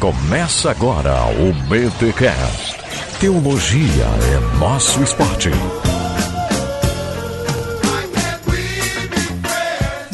Começa agora o BTCast. Teologia é nosso esporte.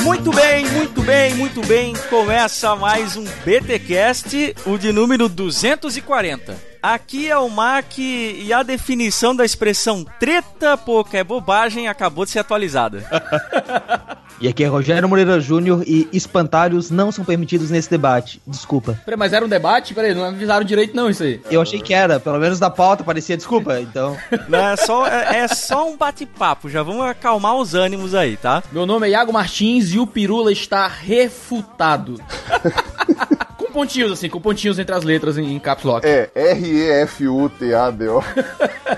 Muito bem, muito bem, muito bem. Começa mais um BTcast, o de número 240. Aqui é o Mac e a definição da expressão treta pouca é bobagem acabou de ser atualizada. E aqui é Rogério Moreira Júnior e espantalhos não são permitidos nesse debate. Desculpa. Peraí, mas era um debate? Peraí, não avisaram direito não isso aí. Eu achei que era, pelo menos da pauta parecia desculpa, então. Não, é, só, é, é só um bate-papo, já vamos acalmar os ânimos aí, tá? Meu nome é Iago Martins e o Pirula está refutado. com pontinhos, assim, com pontinhos entre as letras em, em caps lock. É, R-E-F-U-T-A-D-O.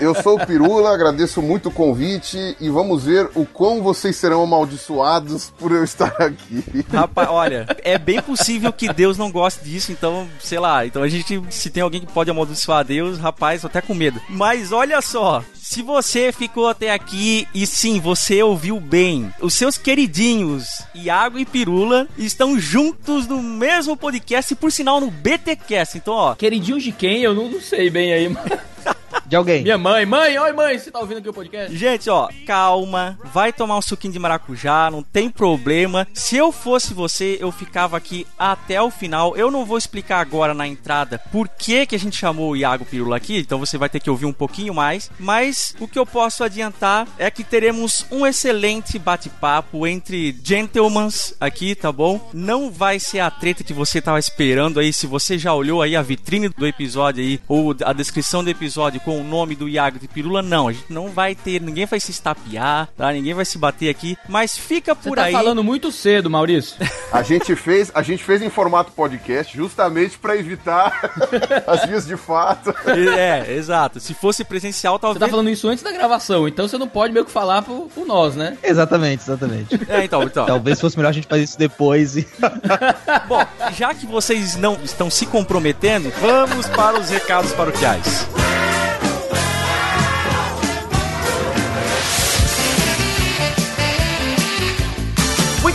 Eu sou o Pirula, agradeço muito o convite e vamos ver o quão vocês serão amaldiçoados por eu estar aqui. Rapaz, olha, é bem possível que Deus não goste disso, então, sei lá, então a gente, se tem alguém que pode amaldiçoar Deus, rapaz, tô até com medo. Mas olha só, se você ficou até aqui e sim, você ouviu bem, os seus queridinhos Iago e Pirula estão juntos no mesmo podcast, por sinal no BTcast. Então, ó, Queridinhos de quem? Eu não, não sei bem aí, mas... De alguém. Minha mãe, mãe, oi mãe, você tá ouvindo aqui o podcast? Gente, ó, calma, vai tomar um suquinho de maracujá, não tem problema. Se eu fosse você, eu ficava aqui até o final. Eu não vou explicar agora na entrada por que, que a gente chamou o Iago Pirula aqui, então você vai ter que ouvir um pouquinho mais. Mas o que eu posso adiantar é que teremos um excelente bate-papo entre gentlemans aqui, tá bom? Não vai ser a treta que você tava esperando aí. Se você já olhou aí a vitrine do episódio aí, ou a descrição do episódio com o nome do Iago de Pirula, não. A gente não vai ter, ninguém vai se estapear, tá? Ninguém vai se bater aqui. Mas fica Você por tá aí. falando muito cedo, Maurício. A gente fez, a gente fez em formato podcast justamente para evitar as vias de fato. É, exato. Se fosse presencial, Você talvez. tá falando isso antes da gravação, então você não pode meio que falar por, por nós, né? Exatamente, exatamente. É, então, então. Talvez fosse melhor a gente fazer isso depois e. Bom, já que vocês não estão se comprometendo, vamos para os recados paroquiais.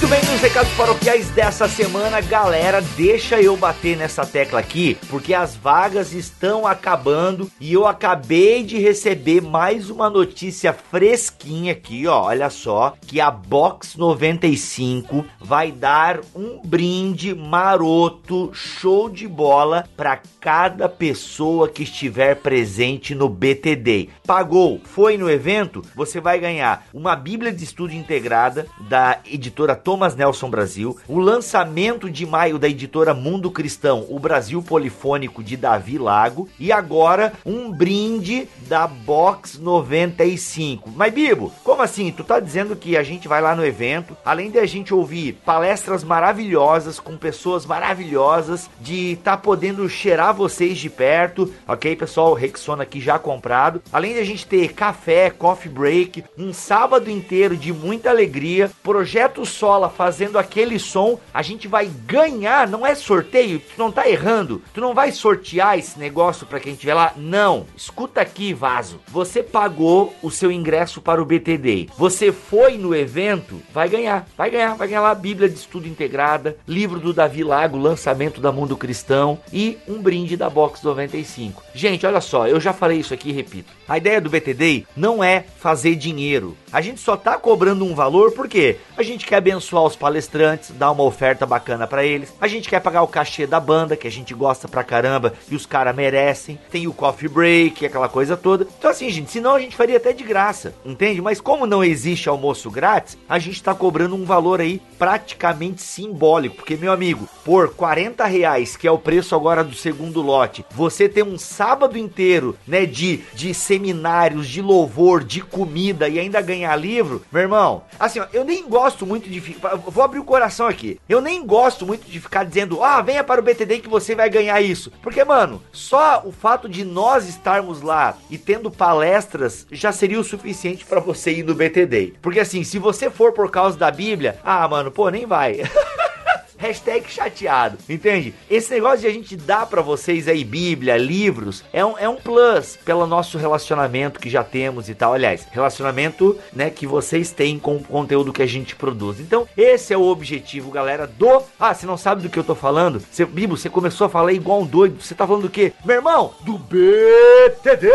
Muito bem, nos recados paroquiais dessa semana, galera, deixa eu bater nessa tecla aqui, porque as vagas estão acabando e eu acabei de receber mais uma notícia fresquinha aqui, ó. Olha só, que a Box 95 vai dar um brinde maroto, show de bola para cada pessoa que estiver presente no BTD. Pagou, foi no evento, você vai ganhar uma Bíblia de Estudo integrada da editora Thomas Nelson Brasil, o lançamento de maio da editora Mundo Cristão, o Brasil Polifônico de Davi Lago, e agora um brinde da Box 95. Mas Bibo, como assim? Tu tá dizendo que a gente vai lá no evento, além de a gente ouvir palestras maravilhosas com pessoas maravilhosas, de tá podendo cheirar vocês de perto, ok, pessoal? Rexona aqui já comprado. Além de a gente ter café, coffee break, um sábado inteiro de muita alegria, projeto Sola fazendo aquele som, a gente vai ganhar, não é sorteio, tu não tá errando, tu não vai sortear esse negócio para quem estiver lá, não. Escuta aqui, vaso. Você pagou o seu ingresso para o BTD. Você foi no evento, vai ganhar, vai ganhar, vai ganhar lá a Bíblia de Estudo Integrada, livro do Davi Lago, lançamento da Mundo Cristão e um brinde da Box 95. Gente, olha só, eu já falei isso aqui e repito. A ideia do BTD não é fazer dinheiro. A gente só tá cobrando um valor porque a gente quer abençoar os palestrantes, dar uma oferta bacana para eles. A gente quer pagar o cachê da banda, que a gente gosta pra caramba e os caras merecem. Tem o coffee break, aquela coisa toda. Então assim, gente, senão a gente faria até de graça, entende? Mas como não existe almoço grátis, a gente tá cobrando um valor aí praticamente simbólico. Porque, meu amigo, por 40 reais, que é o preço agora do segundo lote, você tem um sábado inteiro, né, de, de seminários, de louvor, de comida e ainda ganhar livro, meu irmão, assim, ó, eu nem gosto muito de. Vou abrir o coração aqui. Eu nem gosto muito de ficar dizendo, ah, venha para o BTD que você vai ganhar isso. Porque, mano, só o fato de nós estarmos lá e tendo palestras já seria o suficiente para você ir no BTD. Porque, assim, se você for por causa da Bíblia, ah, mano, pô, nem vai. Hashtag chateado, entende? Esse negócio de a gente dar pra vocês aí Bíblia, livros, é um, é um plus pelo nosso relacionamento que já temos e tal. Aliás, relacionamento, né, que vocês têm com o conteúdo que a gente produz. Então, esse é o objetivo, galera, do... Ah, você não sabe do que eu tô falando? Você, Bibo, você começou a falar igual um doido. Você tá falando do quê? Meu irmão, do BTD!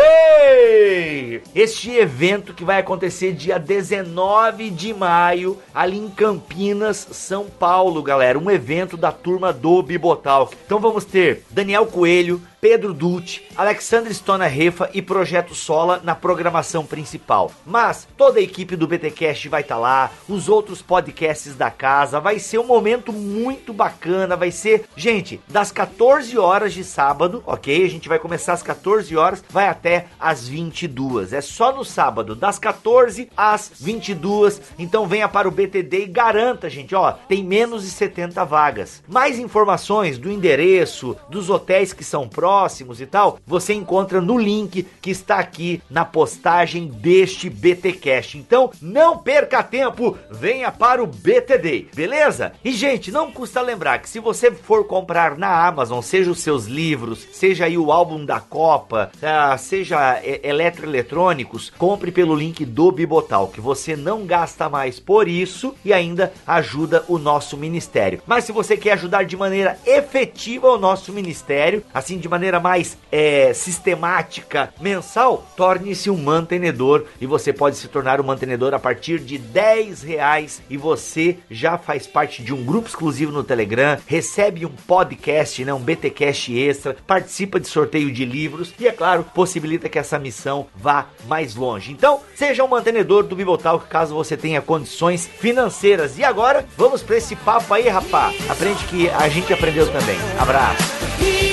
Este evento que vai acontecer dia 19 de maio, ali em Campinas, São Paulo, galera. Um evento da turma do Bibotalk. Então vamos ter Daniel Coelho, Pedro Dutti, Alexandre Stona Refa e Projeto Sola na programação principal. Mas toda a equipe do BTcast vai estar tá lá, os outros podcasts da casa, vai ser um momento muito bacana, vai ser, gente, das 14 horas de sábado, OK? A gente vai começar às 14 horas, vai até às 22. É só no sábado, das 14 às 22. Então venha para o BTD e garanta, gente, ó, tem menos de 70 vagas. Mais informações do endereço, dos hotéis que são próximos próximos e tal, você encontra no link que está aqui na postagem deste BTcast. Então, não perca tempo, venha para o BTD, beleza? E gente, não custa lembrar que se você for comprar na Amazon, seja os seus livros, seja aí o álbum da Copa, uh, seja é, eletroeletrônicos, compre pelo link do Bibotal, que você não gasta mais por isso e ainda ajuda o nosso ministério. Mas se você quer ajudar de maneira efetiva o nosso ministério, assim de maneira maneira mais é, sistemática, mensal, torne-se um mantenedor e você pode se tornar um mantenedor a partir de 10 reais e você já faz parte de um grupo exclusivo no Telegram, recebe um podcast, né, um BTcast extra, participa de sorteio de livros e, é claro, possibilita que essa missão vá mais longe. Então, seja um mantenedor do Bibotalk caso você tenha condições financeiras. E agora, vamos para esse papo aí, rapá. Aprende que a gente aprendeu também. Abraço.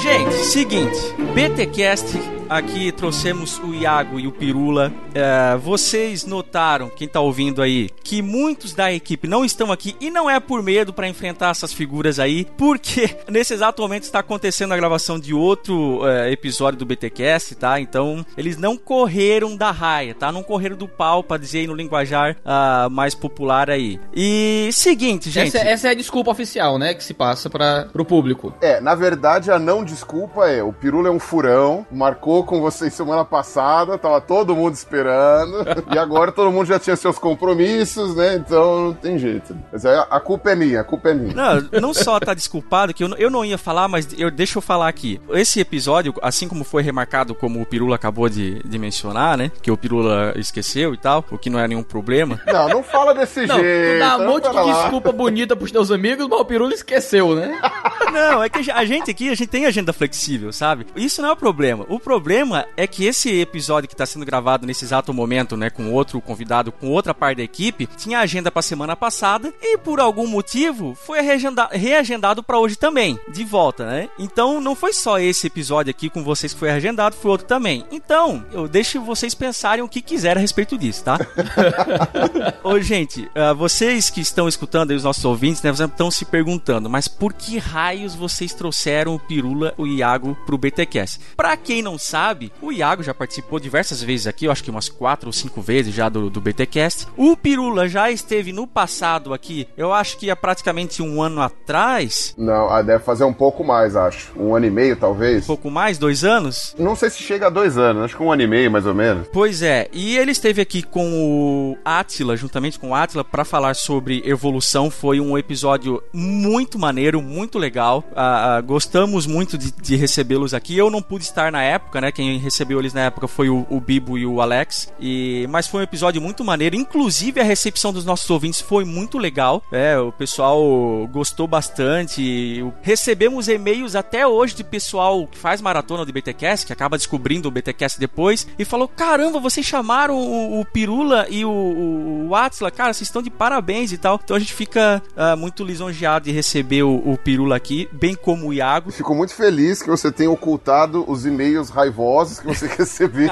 Gente, seguinte, BTcast aqui trouxemos o Iago e o Pirula. É, vocês notaram, quem tá ouvindo aí, que muitos da equipe não estão aqui e não é por medo para enfrentar essas figuras aí, porque nesse exato momento está acontecendo a gravação de outro é, episódio do BTcast, tá? Então eles não correram da raia, tá? Não correram do pau, para dizer aí no linguajar uh, mais popular aí. E seguinte, gente. Essa, essa, é a desculpa oficial, né? Que se passa para o público. É, na verdade, a não desculpa é: o Pirula é um furão, marcou com vocês semana passada, tava todo mundo esperando. e agora todo mundo já tinha seus compromissos, né? Então não tem jeito. Mas aí a culpa é minha, a culpa é minha. Não, não só tá desculpado, que eu, eu não ia falar, mas eu, deixa eu falar aqui. Esse episódio, assim como foi remarcado, como o Pirula acabou de, de mencionar, né? Que o Pirula esqueceu e tal, o que não é nenhum problema. Não, não fala desse não, jeito. Tu dá um monte de desculpa bonita pros teus amigos, mas o Pirula esqueceu, né? Não, é que a gente aqui, a gente tem agenda flexível, sabe? Isso não é o problema. O problema problema é que esse episódio que está sendo gravado nesse exato momento, né, com outro convidado, com outra parte da equipe, tinha agenda para semana passada e por algum motivo foi reagendado para hoje também, de volta, né? Então não foi só esse episódio aqui com vocês que foi reagendado, foi outro também. Então, eu deixo vocês pensarem o que quiserem a respeito disso, tá? Ô, gente, uh, vocês que estão escutando aí, os nossos ouvintes, né, estão se perguntando, mas por que raios vocês trouxeram o Pirula, o Iago pro BTcast? Pra quem não sabe, sabe, o Iago já participou diversas vezes aqui, eu acho que umas quatro ou cinco vezes já do, do BTcast. O Pirula já esteve no passado aqui, eu acho que há praticamente um ano atrás. Não, ah, deve fazer um pouco mais, acho. Um ano e meio, talvez. Um pouco mais? Dois anos? Não sei se chega a dois anos, acho que um ano e meio, mais ou menos. Pois é, e ele esteve aqui com o Atila, juntamente com o Atila, para falar sobre evolução. Foi um episódio muito maneiro, muito legal. Ah, ah, gostamos muito de, de recebê-los aqui. Eu não pude estar na época, né? Né? Quem recebeu eles na época foi o, o, Bibo e o Alex. E mas foi um episódio muito maneiro. Inclusive a recepção dos nossos ouvintes foi muito legal. É, o pessoal gostou bastante. Recebemos e-mails até hoje de pessoal que faz maratona do BTcast, que acaba descobrindo o BTcast depois e falou: "Caramba, vocês chamaram o, o Pirula e o, o, o Atila, cara, vocês estão de parabéns e tal". Então a gente fica uh, muito lisonjeado de receber o, o Pirula aqui bem como o Iago. Fico muito feliz que você tenha ocultado os e-mails raivosos que você recebeu.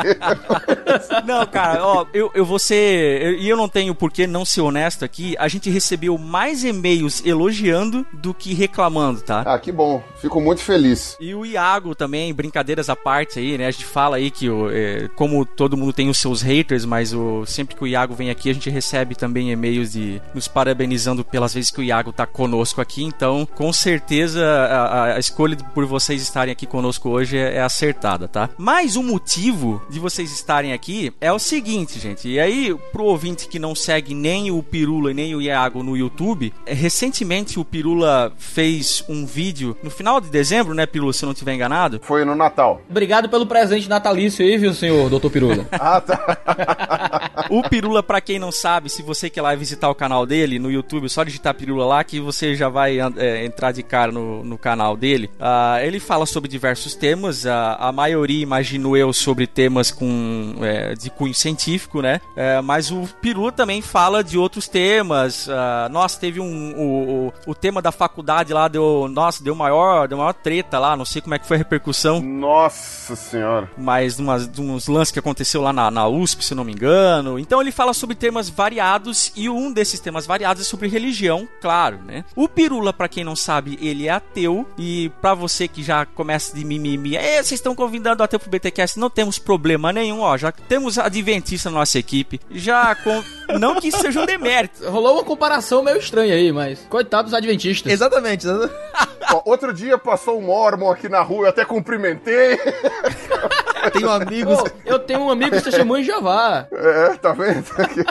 Não, cara, ó, eu, eu vou ser. E eu, eu não tenho por que não ser honesto aqui. A gente recebeu mais e-mails elogiando do que reclamando, tá? ah, que bom. Fico muito feliz. E o Iago também, brincadeiras à parte aí, né? A gente fala aí que, o, é, como todo mundo tem os seus haters, mas o, sempre que o Iago vem aqui, a gente recebe também e-mails de nos parabenizando pelas vezes que o Iago tá conosco aqui. Então, com certeza, a, a escolha por vocês estarem aqui conosco hoje é, é acertada, tá? Mas o motivo de vocês estarem aqui é o seguinte, gente. E aí, pro ouvinte que não segue nem o Pirula e nem o Iago no YouTube, é, recentemente o Pirula fez um vídeo no final de dezembro, né, Pirula, se eu não estiver enganado. Foi no Natal. Obrigado pelo presente natalício aí, viu, senhor Dr. Pirula? Ah, tá. O Pirula, pra quem não sabe, se você quer lá visitar o canal dele no YouTube, só digitar Pirula lá que você já vai é, entrar de cara no, no canal dele. Ah, ele fala sobre diversos temas, ah, a maioria, imagino eu, sobre temas com é, de cunho científico, né? É, mas o Pirula também fala de outros temas. Ah, nossa, teve um o, o, o tema da faculdade lá deu, nossa, deu maior, deu maior treta lá, não sei como é que foi a repercussão. Nossa senhora. mas de, umas, uns lances que aconteceu lá na, na USP, se eu não me engano. Então ele fala sobre temas variados e um desses temas variados é sobre religião, claro, né? O Pirula, pra quem não sabe, ele é ateu e pra você que já começa de mimimi, "É, vocês estão convidando o ateu pro BTcast, não temos problema nenhum, ó, já temos adventista na nossa equipe, já com... não que isso seja um demérito. Rolou uma comparação meio estranha aí, mas coitados dos adventistas. Exatamente. exatamente. Ó, outro dia passou um Mormon aqui na rua, eu até cumprimentei. Tenho amigos. Pô, eu tenho um amigo que se chamou em Javá. É, tá vendo?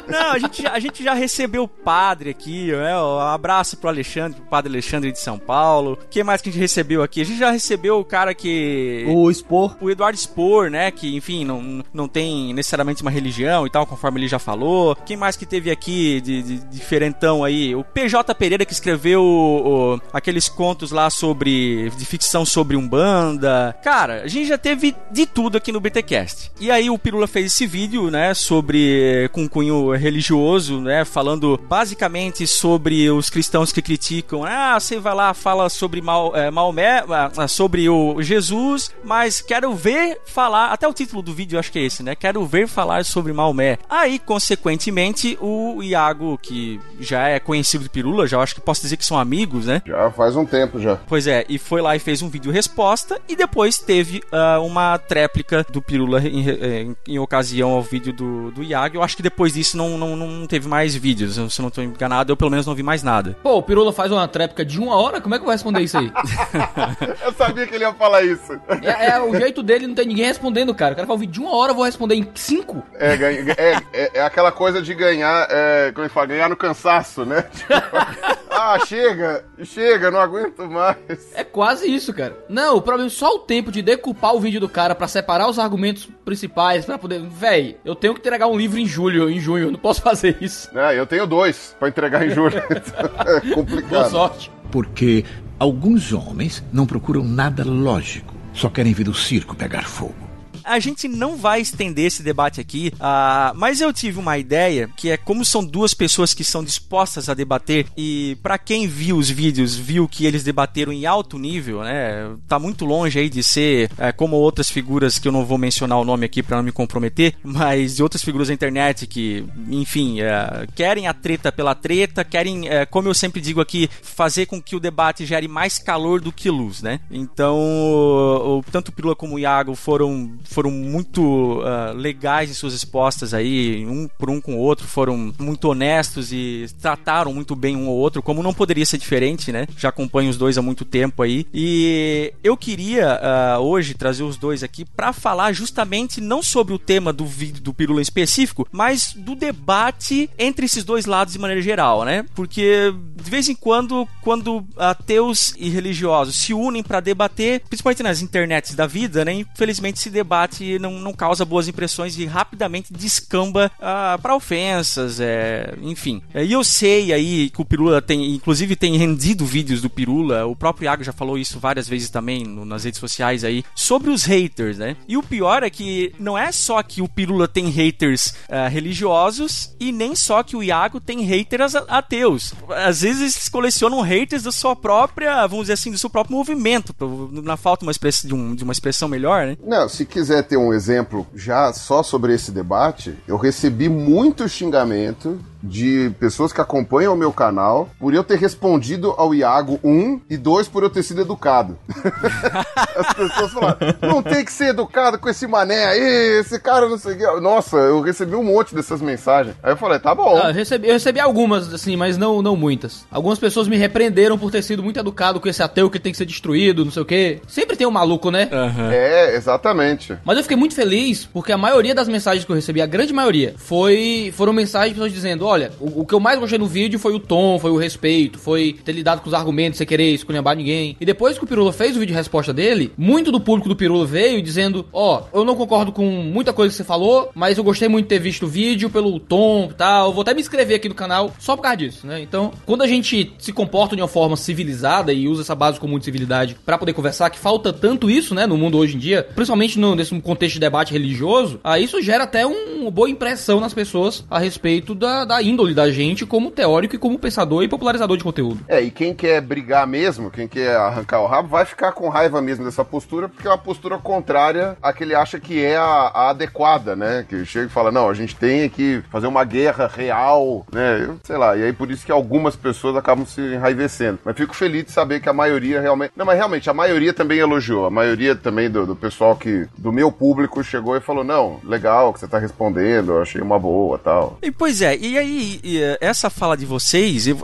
Não, a gente, já- a gente já recebeu o padre aqui, né? Um abraço pro Alexandre, pro padre Alexandre de São Paulo. O que mais que a gente recebeu aqui? A gente já recebeu o cara que. O expor. o Eduardo Spor, né? Que, enfim, não, não tem necessariamente uma religião e tal, conforme ele já falou. Quem mais que teve aqui de, de diferentão aí? O PJ Pereira que escreveu o- aqueles contos lá sobre. de ficção sobre Umbanda. Cara, a gente já teve de tudo aqui no BTcast. E aí o Pirula fez esse vídeo, né? Sobre. com cunho religioso, né? Falando basicamente sobre os cristãos que criticam. Ah, você vai lá, fala sobre Mal, é, Maomé, ah, sobre o Jesus, mas quero ver falar. Até o título do vídeo acho que é esse, né? Quero ver falar sobre Maomé. Aí, consequentemente, o Iago, que já é conhecido de Pirula, já acho que posso dizer que são amigos, né? Já faz um tempo já. Pois é, e foi lá e fez um vídeo resposta e depois teve ah, uma tréplica do Pirula em, eh, em- em ocasião ao vídeo do, do Iago. Eu acho que depois disso não, não, não teve mais vídeos, se eu não estou enganado, eu pelo menos não vi mais nada. Pô, o Pirula faz uma tréplica de uma hora, como é que eu vou responder isso aí? Eu sabia que ele ia falar isso. É, é o jeito dele, não tem ninguém respondendo, cara. O cara fala um vídeo de uma hora, eu vou responder em cinco? É, é, é, é aquela coisa de ganhar, é, como é que fala? Ganhar no cansaço, né? Tipo, ah, chega, chega, não aguento mais. É quase isso, cara. Não, o problema é só o tempo de decupar o vídeo do cara pra separar os argumentos principais, pra poder. Véi, eu tenho que entregar um livro em julho, em junho, não posso fazer isso. É, eu tenho dois pra entregar em julho. é Boa complicado. sorte. Porque alguns homens não procuram nada lógico, só querem ver o circo pegar fogo. A gente não vai estender esse debate aqui, ah, mas eu tive uma ideia que é como são duas pessoas que são dispostas a debater e pra quem viu os vídeos viu que eles debateram em alto nível, né? Tá muito longe aí de ser eh, como outras figuras que eu não vou mencionar o nome aqui pra não me comprometer, mas de outras figuras da internet que, enfim, eh, querem a treta pela treta, querem, eh, como eu sempre digo aqui, fazer com que o debate gere mais calor do que luz, né? Então, o- o- tanto o Pirula como o Iago foram foram muito ah, legais em suas respostas aí, um por um com o outro, foram muito honestos e trataram muito bem um ao outro, como não poderia ser diferente, né? Já acompanho os dois há muito tempo aí. E eu queria ah, hoje trazer os dois aqui para falar justamente não sobre o tema do vídeo do Pirula em específico, mas do debate entre esses dois lados de maneira geral, né? Porque de vez em quando, quando ateus e religiosos se unem para debater, principalmente nas internets da vida, né? Infelizmente se debate não, não causa boas impressões e rapidamente descamba ah, para ofensas, é, enfim. E eu sei aí que o Pirula tem, inclusive tem rendido vídeos do Pirula, o próprio Iago já falou isso várias vezes também no, nas redes sociais aí, sobre os haters, né? E o pior é que não é só que o Pirula tem haters ah, religiosos e nem só que o Iago tem haters ateus. Às vezes eles colecionam haters da sua própria, vamos dizer assim, do seu próprio movimento, na falta uma de, um, de uma expressão melhor, né? Não, se quiser ter um exemplo já só sobre esse debate, eu recebi muito xingamento de pessoas que acompanham o meu canal por eu ter respondido ao Iago, um, e dois, por eu ter sido educado. As pessoas falaram, não tem que ser educado com esse mané aí, esse cara não sei o que. Nossa, eu recebi um monte dessas mensagens. Aí eu falei, tá bom. Ah, eu, recebi, eu recebi algumas, assim, mas não, não muitas. Algumas pessoas me repreenderam por ter sido muito educado com esse ateu que tem que ser destruído, não sei o que. Sempre tem um maluco, né? Uhum. É, exatamente. Mas eu fiquei muito feliz porque a maioria das mensagens que eu recebi, a grande maioria, foi, foram mensagens de pessoas dizendo, olha, o, o, que eu mais gostei no vídeo foi o tom, foi o respeito, foi ter lidado com os argumentos sem querer esculhambar ninguém. E depois que o Pirula fez o vídeo de resposta dele, muito do público do Pirula veio dizendo: Ó, oh, eu não concordo com muita coisa que você falou, mas eu gostei muito de ter visto o vídeo pelo tom e tal. Vou até me inscrever aqui no canal só por causa disso, né? Então, quando a gente se comporta de uma forma civilizada e usa essa base comum de civilidade para poder conversar, que falta tanto isso, né, no mundo hoje em dia, principalmente no, nesse contexto de debate religioso, aí isso gera até um, uma boa impressão nas pessoas a respeito da, da índole da gente como teórico e como pensador e popularizador de conteúdo. É, e quem quer brigar mesmo, quem quer arrancar o rabo, vai ficar com raiva mesmo dessa postura, porque é uma postura contrária à que ele acha que é a, a adequada, né? Que chega e fala, não, a gente tem que fazer uma guerra real, né? Eu, sei lá, e aí por isso que algumas pessoas acabam se enraivecendo. Mas fico feliz de saber que a maioria realmente. Não, mas realmente, a maioria também elogiou. A maioria também do, do pessoal que. do meu público chegou e falou: não, legal que você tá respondendo, eu achei uma boa tal. E pois é, e aí, e, essa fala de vocês, e,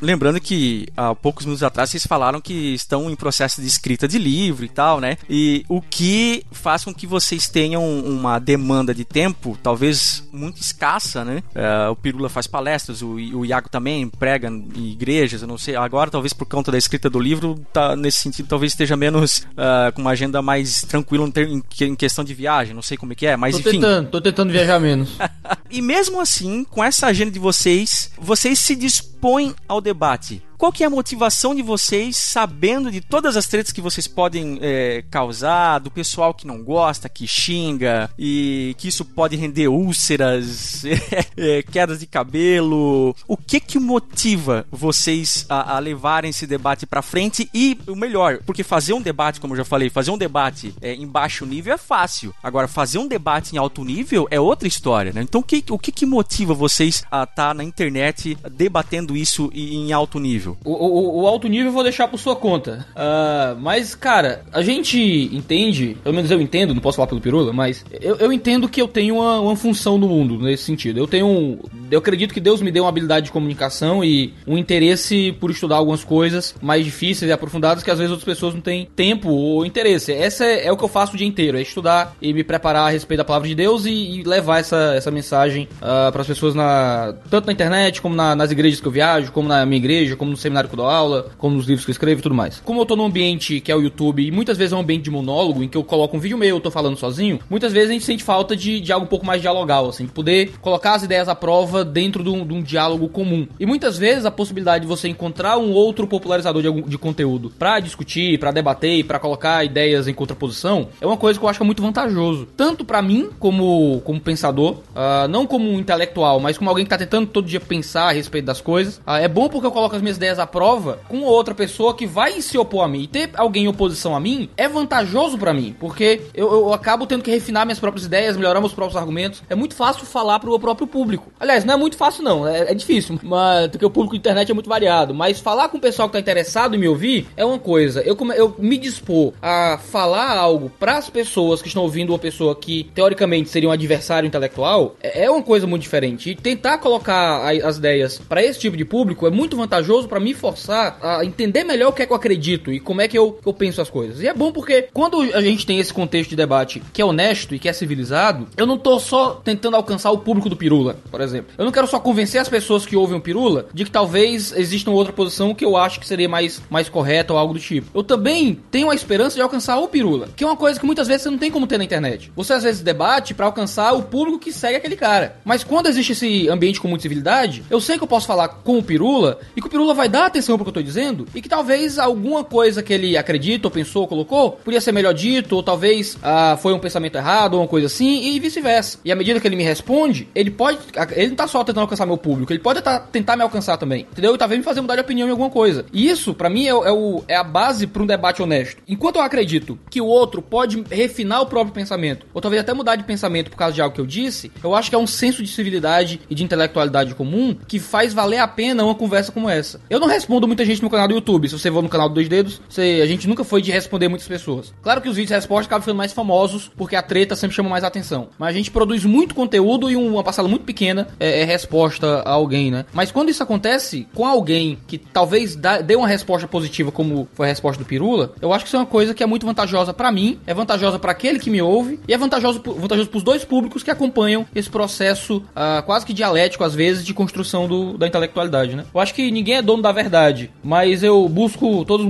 lembrando que há poucos minutos atrás vocês falaram que estão em processo de escrita de livro e tal, né? E o que faz com que vocês tenham uma demanda de tempo, talvez muito escassa, né? É, o Pirula faz palestras, o, o Iago também prega em igrejas, eu não sei. Agora, talvez por conta da escrita do livro, tá, nesse sentido, talvez esteja menos uh, com uma agenda mais tranquila em, em, questão de viagem, não sei como é que é, mas tô enfim. Tentando, tô tentando viajar menos. e mesmo assim, com essa agenda de vocês, vocês se dispõem ao debate. Qual que é a motivação de vocês, sabendo de todas as tretas que vocês podem é, causar, do pessoal que não gosta, que xinga, e que isso pode render úlceras, é, quedas de cabelo? O que que motiva vocês a, a levarem esse debate para frente? E o melhor, porque fazer um debate, como eu já falei, fazer um debate é, em baixo nível é fácil. Agora, fazer um debate em alto nível é outra história, né? Então, o que, o que, que motiva vocês a estar tá na internet debatendo isso em alto nível? Nível? O, o, o, alto nível eu vou deixar por sua conta. Uh, mas, cara, a gente entende, pelo menos eu entendo, não posso falar pelo Pirula, mas eu, eu entendo que eu tenho uma, uma função no mundo nesse sentido. Eu tenho. Eu acredito que Deus me deu uma habilidade de comunicação e um interesse por estudar algumas coisas mais difíceis e aprofundadas que às vezes outras pessoas não têm tempo ou interesse. Essa é, é o que eu faço o dia inteiro, é estudar e me preparar a respeito da palavra de Deus e, e levar essa, essa mensagem uh, para as pessoas na, tanto na internet como na, nas igrejas que eu viajo, como na minha igreja, como no seminário que eu dou aula, como nos livros que eu escrevo e tudo mais. Como eu tô num ambiente que é o YouTube, e muitas vezes é um ambiente de monólogo, em que eu coloco um vídeo meu, eu tô falando sozinho, muitas vezes a gente sente falta de, de algo um pouco mais dialogal, assim, de poder colocar as ideias à prova dentro de um, de um diálogo comum. E muitas vezes a possibilidade de você encontrar um outro popularizador de, de conteúdo para discutir, para debater para colocar ideias em contraposição é uma coisa que eu acho que é muito vantajoso. Tanto para mim, como, como pensador, uh, não como um intelectual, mas como alguém que tá tentando todo dia pensar a respeito das coisas. Uh, é bom porque eu coloco as minhas ideias à prova com outra pessoa que vai se opor a mim. E ter alguém em oposição a mim é vantajoso para mim, porque eu, eu, acabo tendo que refinar minhas próprias ideias, melhorar meus próprios argumentos. É muito fácil falar pro meu próprio público. Aliás, não é muito fácil, não. É, é difícil, mas, porque o público da internet é muito variado. Mas falar com o pessoal que tá interessado em me ouvir é uma coisa. Eu, eu me dispor a falar algo para as pessoas que estão ouvindo uma pessoa que teoricamente seria um adversário intelectual é, é uma coisa muito diferente. E tentar colocar as ideias para esse tipo de público é muito vantajoso para me forçar a entender melhor o que é que eu acredito e como é que eu, eu penso as coisas. E é bom porque quando a gente tem esse contexto de debate que é honesto e que é civilizado, eu não tô só tentando alcançar o público do Pirula, por exemplo. Eu não quero só convencer as pessoas que ouvem o Pirula de que talvez exista uma outra posição que eu acho que seria mais, mais correta ou algo do tipo. Eu também tenho a esperança de alcançar o Pirula, que é uma coisa que muitas vezes você não tem como ter na internet. Você às vezes debate para alcançar o público que segue aquele cara. Mas quando existe esse ambiente com muita civilidade, eu sei que eu posso falar com o Pirula e que o Pirula vai dar atenção pro que eu tô dizendo e que talvez alguma coisa que ele acredita ou pensou, colocou, podia ser melhor dito, ou talvez ah, foi um pensamento errado ou uma coisa assim, e vice-versa. E à medida que ele me responde, ele pode. Ele não tá só tentando alcançar meu público, ele pode tá, tentar me alcançar também. Entendeu? E talvez me fazer mudar de opinião em alguma coisa. E isso, para mim, é, é, o, é a base para um debate honesto. Enquanto eu acredito que o outro pode refinar o próprio pensamento, ou talvez até mudar de pensamento por causa de algo que eu disse, eu acho que é um senso de civilidade e de intelectualidade comum que faz valer a pena uma conversa como essa. Eu não respondo muita gente no canal do YouTube. Se você for no canal do Dois Dedos, você, a gente nunca foi de responder muitas pessoas. Claro que os vídeos de resposta acabam ficando mais famosos porque a treta sempre chama mais atenção. Mas a gente produz muito conteúdo e uma parcela muito pequena é, é resposta a alguém, né? Mas quando isso acontece com alguém que talvez dá, dê uma resposta positiva, como foi a resposta do Pirula, eu acho que isso é uma coisa que é muito vantajosa para mim, é vantajosa para aquele que me ouve e é vantajoso, vantajoso pros dois públicos que acompanham esse processo uh, quase que dialético, às vezes, de construção do, da intelectualidade, né? Eu acho que ninguém é dono da verdade, mas eu busco, todos,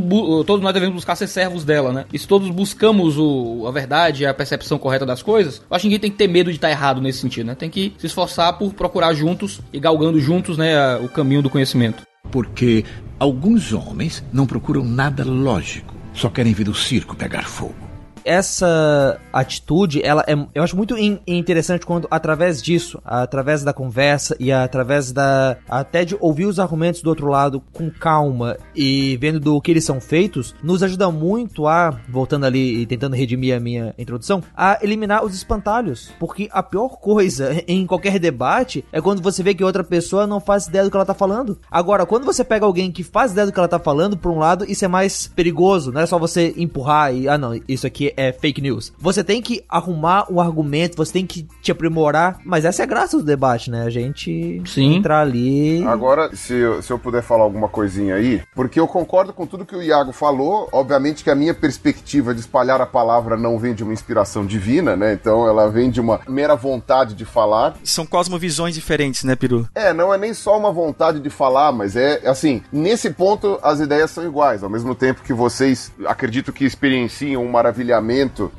todos nós devemos buscar ser servos dela, né? E se todos buscamos o, a verdade, a percepção correta das coisas, eu acho que ninguém tem que ter medo de estar errado nesse sentido, né? Tem que se esforçar por procurar juntos e galgando juntos, né, o caminho do conhecimento. Porque alguns homens não procuram nada lógico, só querem ver o circo pegar fogo essa atitude, ela é, eu acho muito in, interessante quando através disso, através da conversa e através da até de ouvir os argumentos do outro lado com calma e vendo do que eles são feitos, nos ajuda muito a, voltando ali e tentando redimir a minha introdução, a eliminar os espantalhos, porque a pior coisa em qualquer debate é quando você vê que outra pessoa não faz ideia do que ela tá falando. Agora, quando você pega alguém que faz ideia do que ela tá falando, por um lado, isso é mais perigoso, não é só você empurrar e ah não, isso aqui é fake news. Você tem que arrumar um argumento, você tem que te aprimorar, mas essa é a graça do debate, né? A gente Sim. entrar ali. Agora, se eu, se eu puder falar alguma coisinha aí, porque eu concordo com tudo que o Iago falou, obviamente que a minha perspectiva de espalhar a palavra não vem de uma inspiração divina, né? Então ela vem de uma mera vontade de falar. São cosmovisões diferentes, né, Peru? É, não é nem só uma vontade de falar, mas é assim, nesse ponto as ideias são iguais, ao mesmo tempo que vocês acredito que experienciam um maravilhamento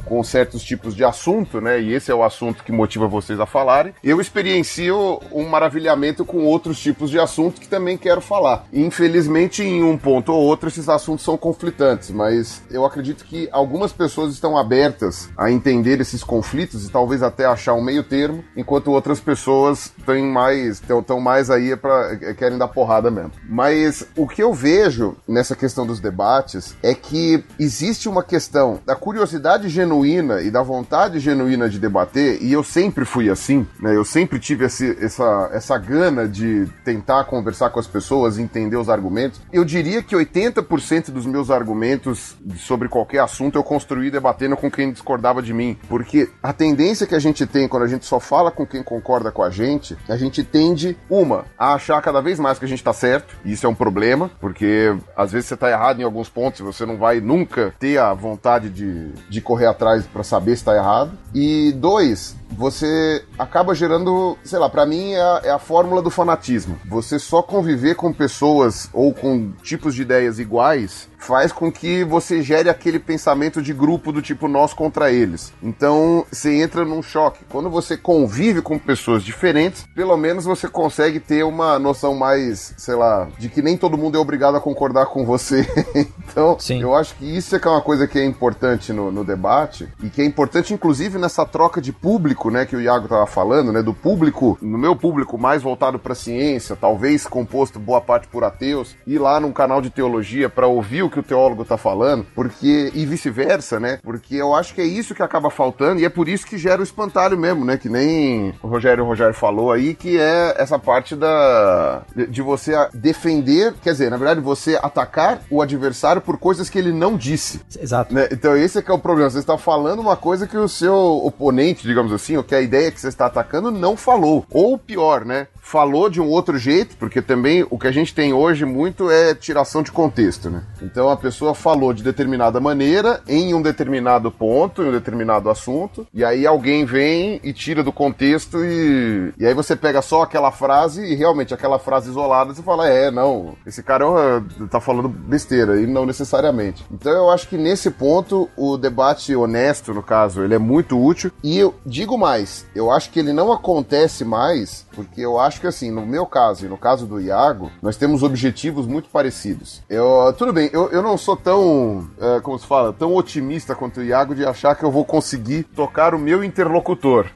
com certos tipos de assunto, né? E esse é o assunto que motiva vocês a falarem. Eu experiencio um maravilhamento com outros tipos de assunto que também quero falar. infelizmente, em um ponto ou outro, esses assuntos são conflitantes, mas eu acredito que algumas pessoas estão abertas a entender esses conflitos e talvez até achar um meio termo, enquanto outras pessoas têm mais, estão mais aí para é, querem dar porrada mesmo. Mas o que eu vejo nessa questão dos debates é que existe uma questão da curiosidade curiosidade genuína e da vontade genuína de debater, e eu sempre fui assim, né? Eu sempre tive esse, essa, essa gana de tentar conversar com as pessoas, entender os argumentos. Eu diria que 80% dos meus argumentos sobre qualquer assunto eu construí debatendo com quem discordava de mim. Porque a tendência que a gente tem quando a gente só fala com quem concorda com a gente, a gente tende, uma, a achar cada vez mais que a gente tá certo, e isso é um problema, porque às vezes você tá errado em alguns pontos e você não vai nunca ter a vontade de, de correr atrás para saber se está errado. E dois, você acaba gerando, sei lá, para mim é a, é a, fórmula do fanatismo. Você só conviver com pessoas ou com tipos de ideias iguais faz com que você gere aquele pensamento de grupo do tipo nós contra eles. Então você entra num choque. Quando você convive com pessoas diferentes, pelo menos você consegue ter uma noção mais, sei lá, de que nem todo mundo é obrigado a concordar com você. então, Sim. eu acho que isso é, é uma coisa que é importante no, no debate e que é importante, inclusive, nessa troca de público, né, que o Iago tava falando, né, do público, no meu público mais voltado para ciência, talvez composto boa parte por ateus, ir lá num canal de teologia para ouvir o que o teólogo tá falando, porque e vice-versa, né? Porque eu acho que é isso que acaba faltando e é por isso que gera o espantalho mesmo, né? Que nem o Rogério o Rogério falou aí, que é essa parte da de você defender, quer dizer, na verdade, você atacar o adversário por coisas que ele não disse. Exato. Né? Então esse é que é o problema. Você está falando uma coisa que o seu oponente, digamos assim, ou que a ideia que você está atacando não falou. Ou pior, né? falou de um outro jeito, porque também o que a gente tem hoje muito é tiração de contexto, né? Então a pessoa falou de determinada maneira, em um determinado ponto, em um determinado assunto, e aí alguém vem e tira do contexto e, e aí você pega só aquela frase e realmente aquela frase isolada você fala, é, não, esse cara é, tá falando besteira, e não necessariamente. Então eu acho que nesse ponto o debate honesto, no caso, ele é muito útil, e eu digo mais, eu acho que ele não acontece mais, porque eu acho que assim, no meu caso e no caso do Iago, nós temos objetivos muito parecidos. Eu, tudo bem, eu, eu não sou tão, é, como se fala, tão otimista quanto o Iago de achar que eu vou conseguir tocar o meu interlocutor.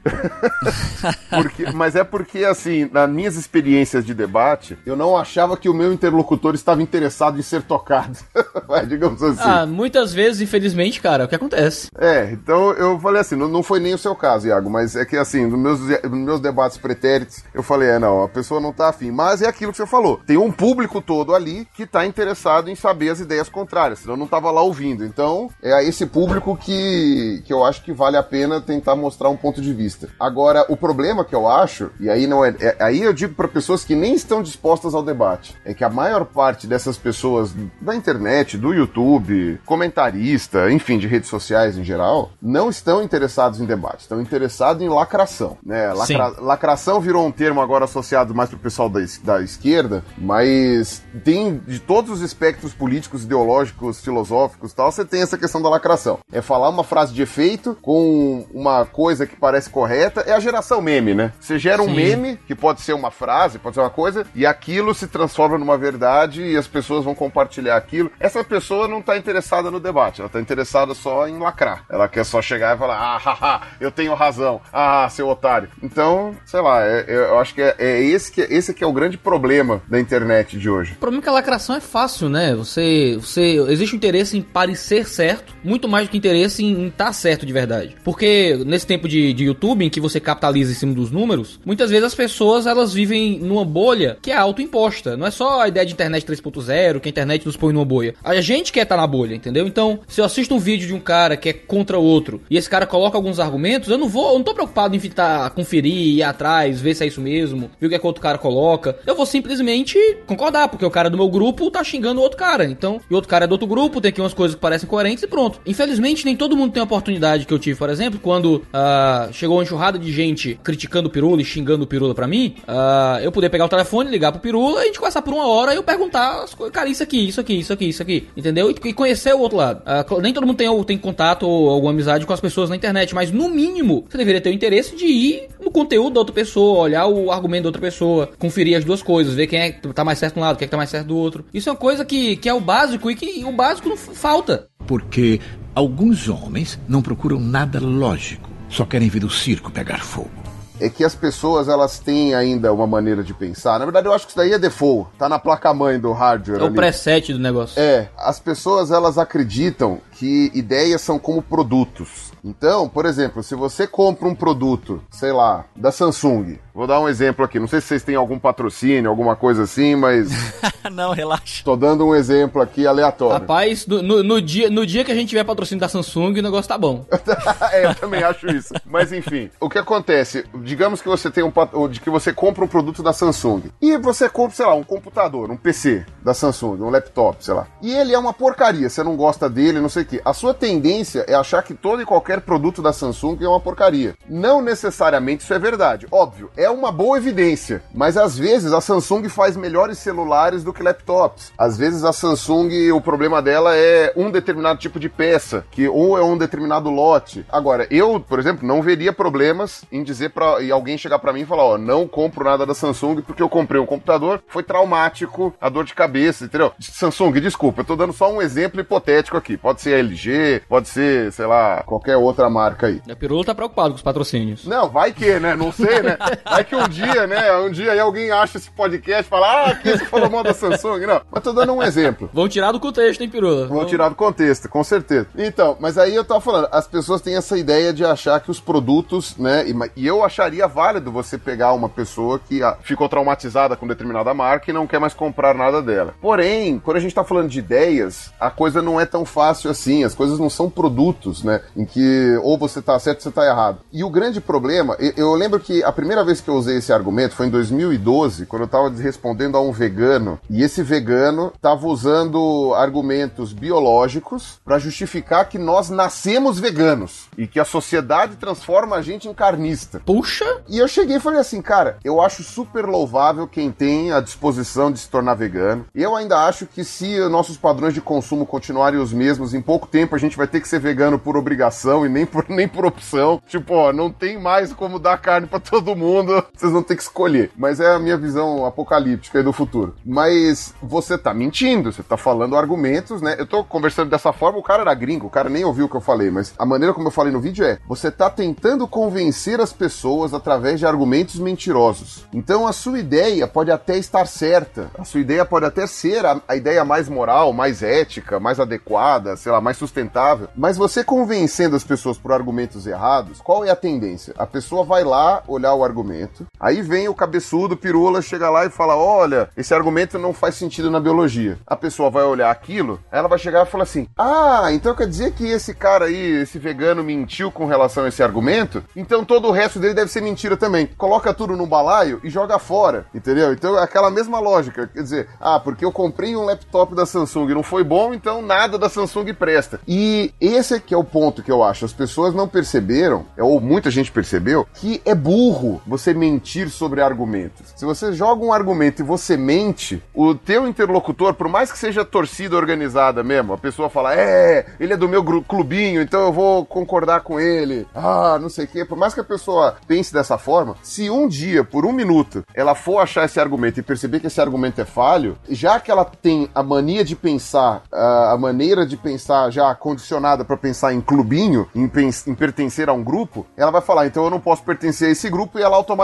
porque, mas é porque, assim, nas minhas experiências de debate, eu não achava que o meu interlocutor estava interessado em ser tocado. digamos assim. Ah, muitas vezes, infelizmente, cara, é o que acontece. É, então eu falei assim, não, não foi nem o seu caso, Iago, mas é que assim, nos meus, nos meus debates pretéritos, eu falei, é, não, a pessoa não tá afim. Mas é aquilo que você falou. Tem um público todo ali que tá interessado em saber as ideias contrárias, senão não tava lá ouvindo. Então, é a esse público que, que eu acho que vale a pena tentar mostrar um ponto de vista. Agora, o problema que eu acho, e aí não é, é aí eu digo para pessoas que nem estão dispostas ao debate, é que a maior parte dessas pessoas da internet, do YouTube, comentarista, enfim, de redes sociais em geral, não estão interessados em debate, estão interessados em lacração, né? Lacra, lacração virou um termo agora associado associado mais pro pessoal da, da esquerda, mas tem de todos os espectros políticos, ideológicos, filosóficos tal, você tem essa questão da lacração. É falar uma frase de efeito com uma coisa que parece correta, é a geração meme, né? Você gera um Sim. meme, que pode ser uma frase, pode ser uma coisa, e aquilo se transforma numa verdade e as pessoas vão compartilhar aquilo. Essa pessoa não tá interessada no debate, ela tá interessada só em lacrar. Ela quer só chegar e falar, ah, haha, eu tenho razão, ah, seu otário. Então, sei lá, é, é, eu acho que é, é esse que, esse que é o grande problema da internet de hoje. O problema é que a lacração é fácil, né? Você, você existe um interesse em parecer certo, muito mais do que interesse em estar tá certo de verdade. Porque nesse tempo de, de YouTube, em que você capitaliza em cima dos números, muitas vezes as pessoas elas vivem numa bolha que é autoimposta. Não é só a ideia de internet 3.0, que a internet nos põe numa bolha. A gente quer estar tá na bolha, entendeu? Então, se eu assisto um vídeo de um cara que é contra outro e esse cara coloca alguns argumentos, eu não vou, não tô preocupado em ficar, conferir, ir atrás, ver se é isso mesmo, ver o que, é que outro cara coloca. Eu vou simplesmente concordar, porque o cara do meu grupo tá xingando o outro cara. Então, e outro cara é do outro grupo, tem aqui umas coisas que parecem coerentes e pronto. Infelizmente, nem todo mundo tem a oportunidade que eu tive, por exemplo, quando uh, chegou uma enxurrada de gente criticando o Pirula e xingando o Pirula pra mim, uh, eu poder pegar o telefone, ligar pro Pirula, a gente conversar por uma hora e eu perguntar as coisas, cara, isso aqui, isso aqui, isso aqui, isso aqui, entendeu? E, conhecer o outro lado. Uh, nem todo mundo tem, tem contato ou alguma amizade com as pessoas na internet, mas no mínimo, você deveria ter o interesse de ir no conteúdo da outra pessoa, olhar o argumento da outra pessoa, conferir as duas coisas, ver quem é que tá mais certo de um lado, quem é que tá mais certo do outro. Isso é uma coisa que, que é o básico e que o básico não falta. Porque alguns homens não procuram nada lógico, só querem ver o circo pegar fogo é que as pessoas elas têm ainda uma maneira de pensar. Na verdade, eu acho que isso daí é default, tá na placa-mãe do hardware. É o preset do negócio. É, as pessoas elas acreditam que ideias são como produtos. Então, por exemplo, se você compra um produto, sei lá, da Samsung, vou dar um exemplo aqui, não sei se vocês têm algum patrocínio, alguma coisa assim, mas. não, relaxa. Tô dando um exemplo aqui aleatório. Rapaz, no, no, no, dia, no dia que a gente tiver patrocínio da Samsung, o negócio tá bom. é, eu também acho isso. Mas enfim, o que acontece? Digamos que você tem um de que você compra um produto da Samsung e você compra, sei lá, um computador, um PC da Samsung, um laptop, sei lá. E ele é uma porcaria, você não gosta dele, não sei o quê. A sua tendência é achar que todo e qualquer qualquer produto da Samsung é uma porcaria. Não necessariamente isso é verdade. Óbvio, é uma boa evidência, mas às vezes a Samsung faz melhores celulares do que laptops. Às vezes a Samsung, o problema dela é um determinado tipo de peça, que ou é um determinado lote. Agora, eu, por exemplo, não veria problemas em dizer para e alguém chegar para mim e falar, ó, não compro nada da Samsung porque eu comprei um computador, foi traumático, a dor de cabeça, entendeu? Samsung, desculpa, eu tô dando só um exemplo hipotético aqui. Pode ser LG, pode ser, sei lá, qualquer outra marca aí. A Pirula tá preocupado com os patrocínios. Não, vai que, né? Não sei, né? Vai que um dia, né? Um dia aí alguém acha esse podcast e fala, ah, aqui você falou mal da Samsung. Não, mas tô dando um exemplo. Vão tirar do contexto, hein, Pirula? Vão tirar do contexto, com certeza. Então, mas aí eu tava falando, as pessoas têm essa ideia de achar que os produtos, né? E, eu acharia válido você pegar uma pessoa que ah, ficou traumatizada com determinada marca e não quer mais comprar nada dela. Porém, quando a gente tá falando de ideias, a coisa não é tão fácil assim as coisas não são produtos, né? Em que ou você tá certo ou você tá errado. E o grande problema, eu lembro que a primeira vez que eu usei esse argumento foi em 2012, quando eu tava respondendo a um vegano, e esse vegano tava usando argumentos biológicos para justificar que nós nascemos veganos e que a sociedade transforma a gente em carnista. Puxa! E eu cheguei e falei assim, cara, eu acho super louvável quem tem a disposição de se tornar vegano. Eu ainda acho que se nossos padrões de consumo continuarem os mesmos, em pouco tempo a gente vai ter que ser vegano por obrigação e nem por, nem por opção. Tipo, ó, não tem mais como dar carne para todo mundo, vocês vão ter que escolher. Mas é a minha visão apocalíptica do futuro. Mas você tá mentindo, você tá falando argumentos, né? Eu tô conversando dessa forma, o cara era gringo, o cara nem ouviu o que eu falei, mas a maneira como eu falei no vídeo é: você tá tentando convencer as pessoas através de argumentos mentirosos. Então a sua ideia pode até estar certa, a sua ideia pode até ser a, a ideia mais moral, mais ética, mais adequada, sei lá, mais sustentável, mas você convencendo as pessoas por argumentos errados, qual é a tendência? A pessoa vai lá olhar o argumento, aí vem o cabeçudo, pirula, chega lá e fala: olha, esse argumento não faz sentido na biologia. A pessoa vai olhar aquilo, ela vai chegar e falar assim: ah, então quer dizer que esse cara aí, esse vegano mentiu com relação a esse argumento? Então todo o resto dele deve ser mentira também. Coloca tudo no balaio e joga fora, entendeu? Então é aquela mesma lógica. Quer dizer, ah, porque eu comprei um laptop da Samsung e não foi bom, então nada da Samsung presta. E esse é que é o ponto que eu acho. As pessoas não perceberam, ou muita gente percebeu, que é burro você mentir sobre argumentos. Se você joga um argumento e você mente, o teu interlocutor, por mais que seja torcida organizada mesmo, a pessoa fala, é, ele é do meu clubinho, então eu vou concordar com ele. Ah, não sei o quê. Por mais que a pessoa pense dessa forma, se um dia, por um minuto, ela for achar esse argumento e perceber que esse argumento é falho, já que ela tem a mania de pensar, a maneira de pensar já condicionada para pensar em clubinho, em, em pertencer a um grupo, ela vai falar, então eu não posso pertencer a esse grupo e ela automaticamente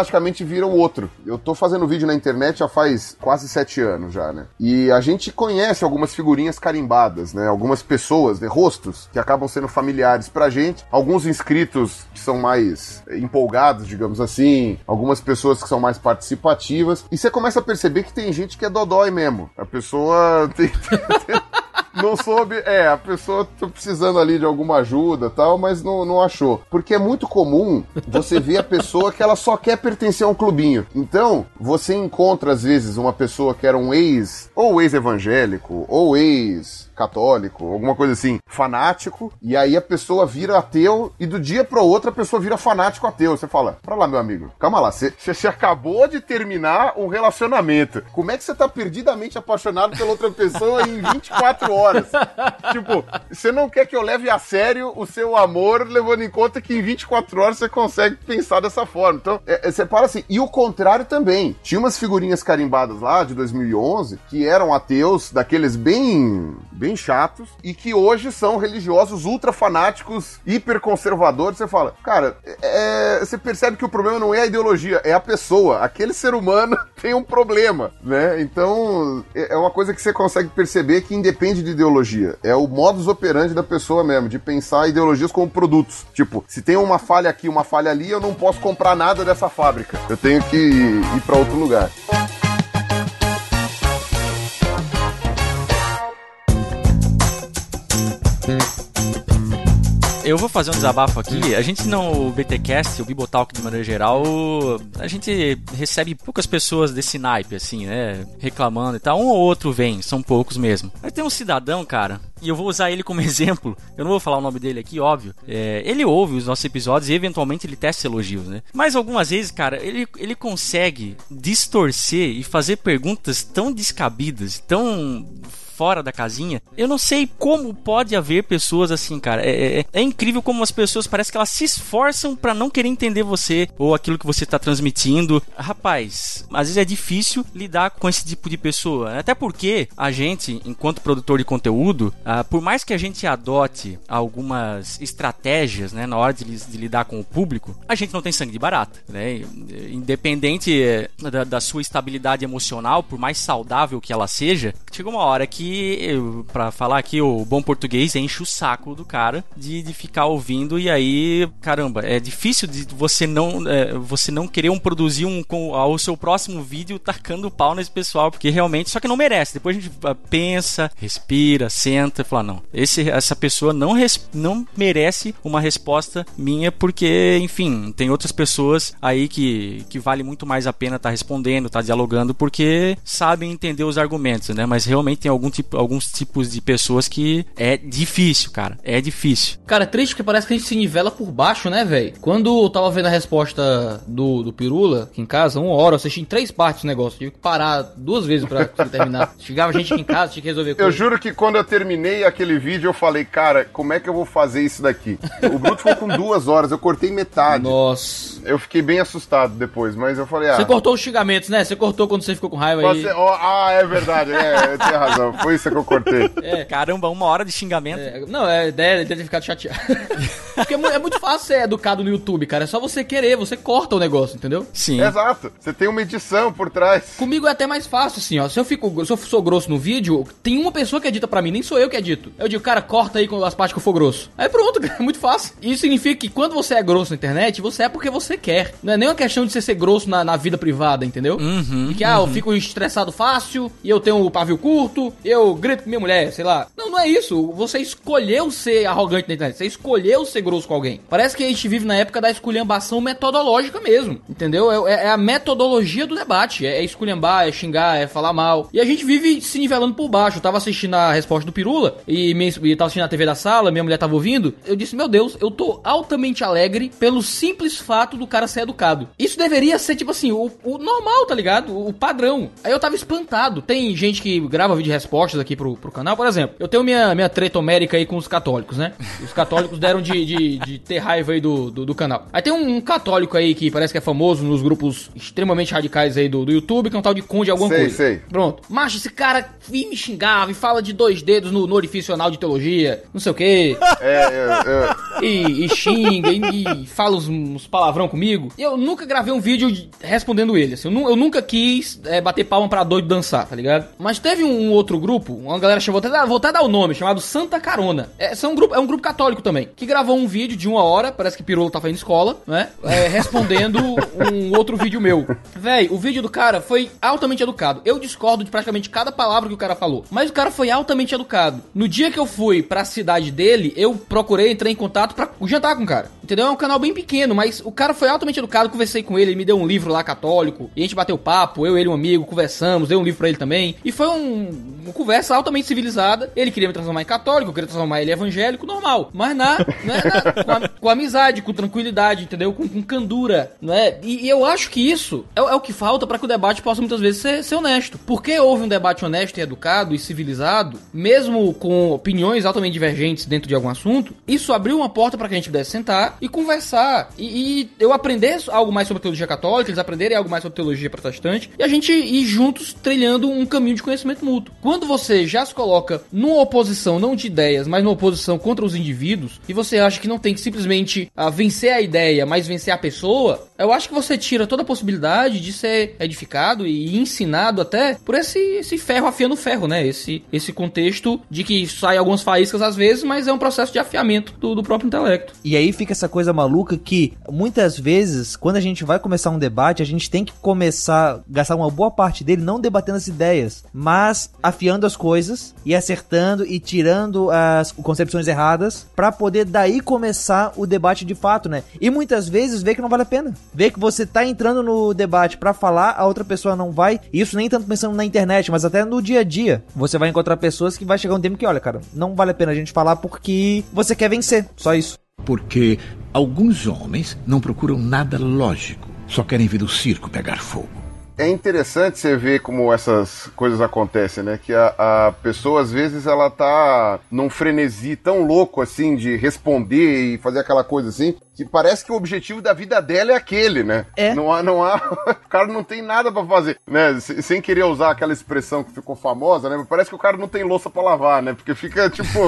vira o outro. Eu tô fazendo vídeo na internet já faz quase sete anos já, né? E a gente conhece algumas figurinhas carimbadas, né? Algumas pessoas, né? rostos que acabam sendo familiares pra gente. Alguns inscritos que são mais empolgados, digamos assim. Algumas pessoas que são mais participativas. E você começa a perceber que tem gente que é dodói mesmo. A pessoa tem... não soube. É, a pessoa tá precisando ali de alguma ajuda tal, mas não, não achou. Porque é muito comum você ver a pessoa que ela só quer pertencer a um clubinho. Então, você encontra às vezes uma pessoa que era um ex, ou ex-evangélico, ou ex católico, alguma coisa assim, fanático, e aí a pessoa vira ateu e do dia pro outro a pessoa vira fanático ateu. Você fala, pra lá, meu amigo, calma lá, você, você acabou de terminar um relacionamento. Como é que você tá perdidamente apaixonado pela outra pessoa em 24 horas? Tipo, você não quer que eu leve a sério o seu amor, levando em conta que em 24 horas você consegue pensar dessa forma. Então, é, é, você para assim. E o contrário também. Tinha umas figurinhas carimbadas lá de 2011 que eram ateus, daqueles bem bem chatos, e que hoje são religiosos ultra fanáticos, hiper conservadores. Você fala, cara, é, você percebe que o problema não é a ideologia, é a pessoa. Aquele ser humano tem um problema, né? Então, é, é uma coisa que você consegue perceber que independe de ideologia. É o modus operandi da pessoa mesmo, de pensar ideologias como produtos. Tipo, se tem uma falha aqui, uma falha ali, eu não posso comprar nada dessa fábrica. Eu tenho que ir para outro lugar. Eu vou fazer um desabafo aqui. A gente não, o BTcast, o Bibotalk de maneira geral, a gente recebe poucas pessoas desse naipe, assim, né? Reclamando e tal. Um ou outro vem, são poucos mesmo. Mas tem um cidadão, cara, e eu vou usar ele como exemplo. Eu não vou falar o nome dele aqui, óbvio. É, ele ouve os nossos episódios e eventualmente ele testa elogios, né? Mas algumas vezes, cara, ele, ele consegue distorcer e fazer perguntas tão descabidas, tão fora da casinha. Eu não sei como pode haver pessoas assim, cara. É, é, é incrível como as pessoas parece que elas se esforçam para não querer entender você ou aquilo que você tá transmitindo. Rapaz, às vezes é difícil lidar com esse tipo de pessoa. Até porque a gente, enquanto produtor de conteúdo, ah, por mais que a gente adote algumas estratégias, né, na hora de, de, lidar com o público, a gente não tem sangue de barata, né? Independente eh, da, da sua estabilidade emocional, por mais saudável que ela seja, chega uma hora que pra falar aqui o bom português, enche o saco do cara de, de ficar ouvindo e aí, caramba, é difícil de você não é, você não querer um produzir um com ao seu próximo vídeo tacando pau nesse pessoal, porque realmente só que não merece. Depois a gente ah, pensa, respira, senta e fala não, esse essa pessoa não res, não merece uma resposta minha porque, enfim, tem outras pessoas aí que que vale muito mais a pena estar tá respondendo, estar tá dialogando porque sabem entender os argumentos, né? Mas realmente tem algum tipo, alguns tipos de pessoas que é difícil, cara. É difícil. Cara, é triste porque parece que a gente se nivela por baixo, né, velho? Quando eu tava vendo a resposta do, do Pirula aqui em casa, uma hora, eu assisti em três partes o negócio. Tive que parar duas vezes pra terminar. Chegava gente aqui em casa, tinha que resolver coisa. Eu juro que quando eu terminei aquele vídeo, eu falei, cara, como é que eu vou fazer isso daqui? O Bruto ficou com duas horas, eu cortei metade. Nossa. Eu fiquei bem assustado depois, mas eu falei, ah. Você cortou os xingamentos, né? Você cortou quando você ficou com raiva aí. Você, oh, ah, é verdade, é, eu tinha razão. Foi isso que eu cortei. É, caramba, uma hora de xingamento. É, não, é ideia de ter ficado chateado. Porque é, é muito fácil ser educado no YouTube, cara. É só você querer, você corta o negócio, entendeu? Sim. Exato. Você tem uma edição por trás. Comigo é até mais fácil, assim, ó. Se eu fico, se eu sou grosso no vídeo, tem uma pessoa que edita para mim, nem sou eu que edito. Eu digo, cara, corta aí com as partes que eu for grosso. Aí pronto, cara, é muito fácil. Isso significa que quando você é grosso na internet, você é porque você quer. Não é nem uma questão de você ser grosso na, na vida privada, entendeu? Uhum, e que, ah, eu fico estressado fácil, e eu tenho o pavio curto, eu grito com minha mulher, sei lá. Não, não é isso. Você escolheu ser arrogante na internet. Você escolheu ser grosso com alguém. Parece que a gente vive na época da esculhambação metodológica mesmo. Entendeu? É, é a metodologia do debate. É, é esculhambar, é xingar, é falar mal. E a gente vive se nivelando por baixo. Eu tava assistindo a resposta do Pirula e, me, e tava assistindo a TV da sala, minha mulher tava ouvindo. Eu disse, meu Deus, eu tô altamente alegre pelo simples fato do cara ser educado. Isso deveria ser, tipo assim, o, o normal, tá ligado? O, o padrão. Aí eu tava espantado. Tem gente que grava vídeo de respostas aqui pro, pro canal, por exemplo. Eu tenho minha, minha treta homérica aí com os católicos, né? Os católicos deram de, de, de ter raiva aí do, do, do, canal. Aí tem um, um, católico aí que parece que é famoso nos grupos extremamente radicais aí do, do YouTube, que é um tal de Conde alguma sei, coisa. Sei. Pronto. Macho, esse cara me xingava e fala de dois dedos no, no orifício anal de teologia, não sei o quê. É, é, é. E, e xinga, e, e fala uns, uns, palavrão comigo. E eu nunca gravei um vídeo respondendo ele, assim. Eu, eu nunca quis é, bater palma pra doido dançar, tá ligado? Mas teve um outro grupo, uma galera chamou, vou até, vou até dar o nome, chamado Santa Carona. É, são um grupo, é um grupo católico também, que gravou um vídeo de uma hora, parece que Pirolo tá fazendo escola, né? É, respondendo um outro vídeo meu. Véi, o vídeo do cara foi altamente educado. Eu discordo de praticamente cada palavra que o cara falou, mas o cara foi altamente educado. No dia que eu fui pra cidade dele, eu procurei, entrei em contato pra jantar com o cara. Entendeu? É um canal bem pequeno, mas o cara foi altamente educado, conversei com ele, ele me deu um livro lá católico, e a gente bateu papo, eu, ele um amigo, conversamos, dei um livro pra ele também. E foi um, uma conversa altamente civilizada. Ele queria me transformar em católico, eu queria transformar ele em evangélico, normal. Mas na, né, na com, a, com, amizade, com tranquilidade, entendeu? Com, com candura, né? E, e, eu acho que isso é, é o que falta para que o debate possa muitas vezes ser, ser honesto. Porque houve um debate honesto e educado e civilizado, mesmo com opiniões altamente divergentes dentro de algum assunto, isso abriu uma porta para que a gente pudesse sentar e conversar. E, e eu aprender algo mais sobre teologia católica, eles aprenderem algo mais sobre teologia protestante, e a gente ir juntos trilhando um caminho de conhecimento mútuo. Quando você já se coloca numa oposição, não de ideias, mas numa oposição contra os indivíduos, e você acha que não tem que simplesmente uh, vencer a ideia, mas vencer a pessoa, eu acho que você tira toda a possibilidade de ser edificado e ensinado até por esse, esse ferro afiando ferro, né? Esse, esse contexto de que sai algumas faíscas às vezes, mas é um processo de afiamento do, do próprio intelecto. E aí fica essa coisa maluca que muitas vezes, quando a gente vai começar um debate, a gente tem que começar, gastar uma boa parte dele não debatendo as ideias, mas afiando as coisas e acertando e tirando as concepções erradas para poder daí começar o debate de fato, né? E muitas vezes vê que não vale a pena. Vê que você tá entrando no debate para falar, a outra pessoa não vai. Isso nem tanto pensando na internet, mas até no dia a dia. Você vai encontrar pessoas que vai chegar um tempo que, olha, cara, não vale a pena a gente falar porque você quer vencer. Só isso. Porque alguns homens não procuram nada lógico, só querem ver o circo pegar fogo. É interessante você ver como essas coisas acontecem, né? Que a, a, pessoa, às vezes, ela tá num frenesi tão louco, assim, de responder e fazer aquela coisa assim, que parece que o objetivo da vida dela é aquele, né? É. Não há, não há, o cara não tem nada pra fazer, né? Se- Sem querer usar aquela expressão que ficou famosa, né? Parece que o cara não tem louça pra lavar, né? Porque fica tipo.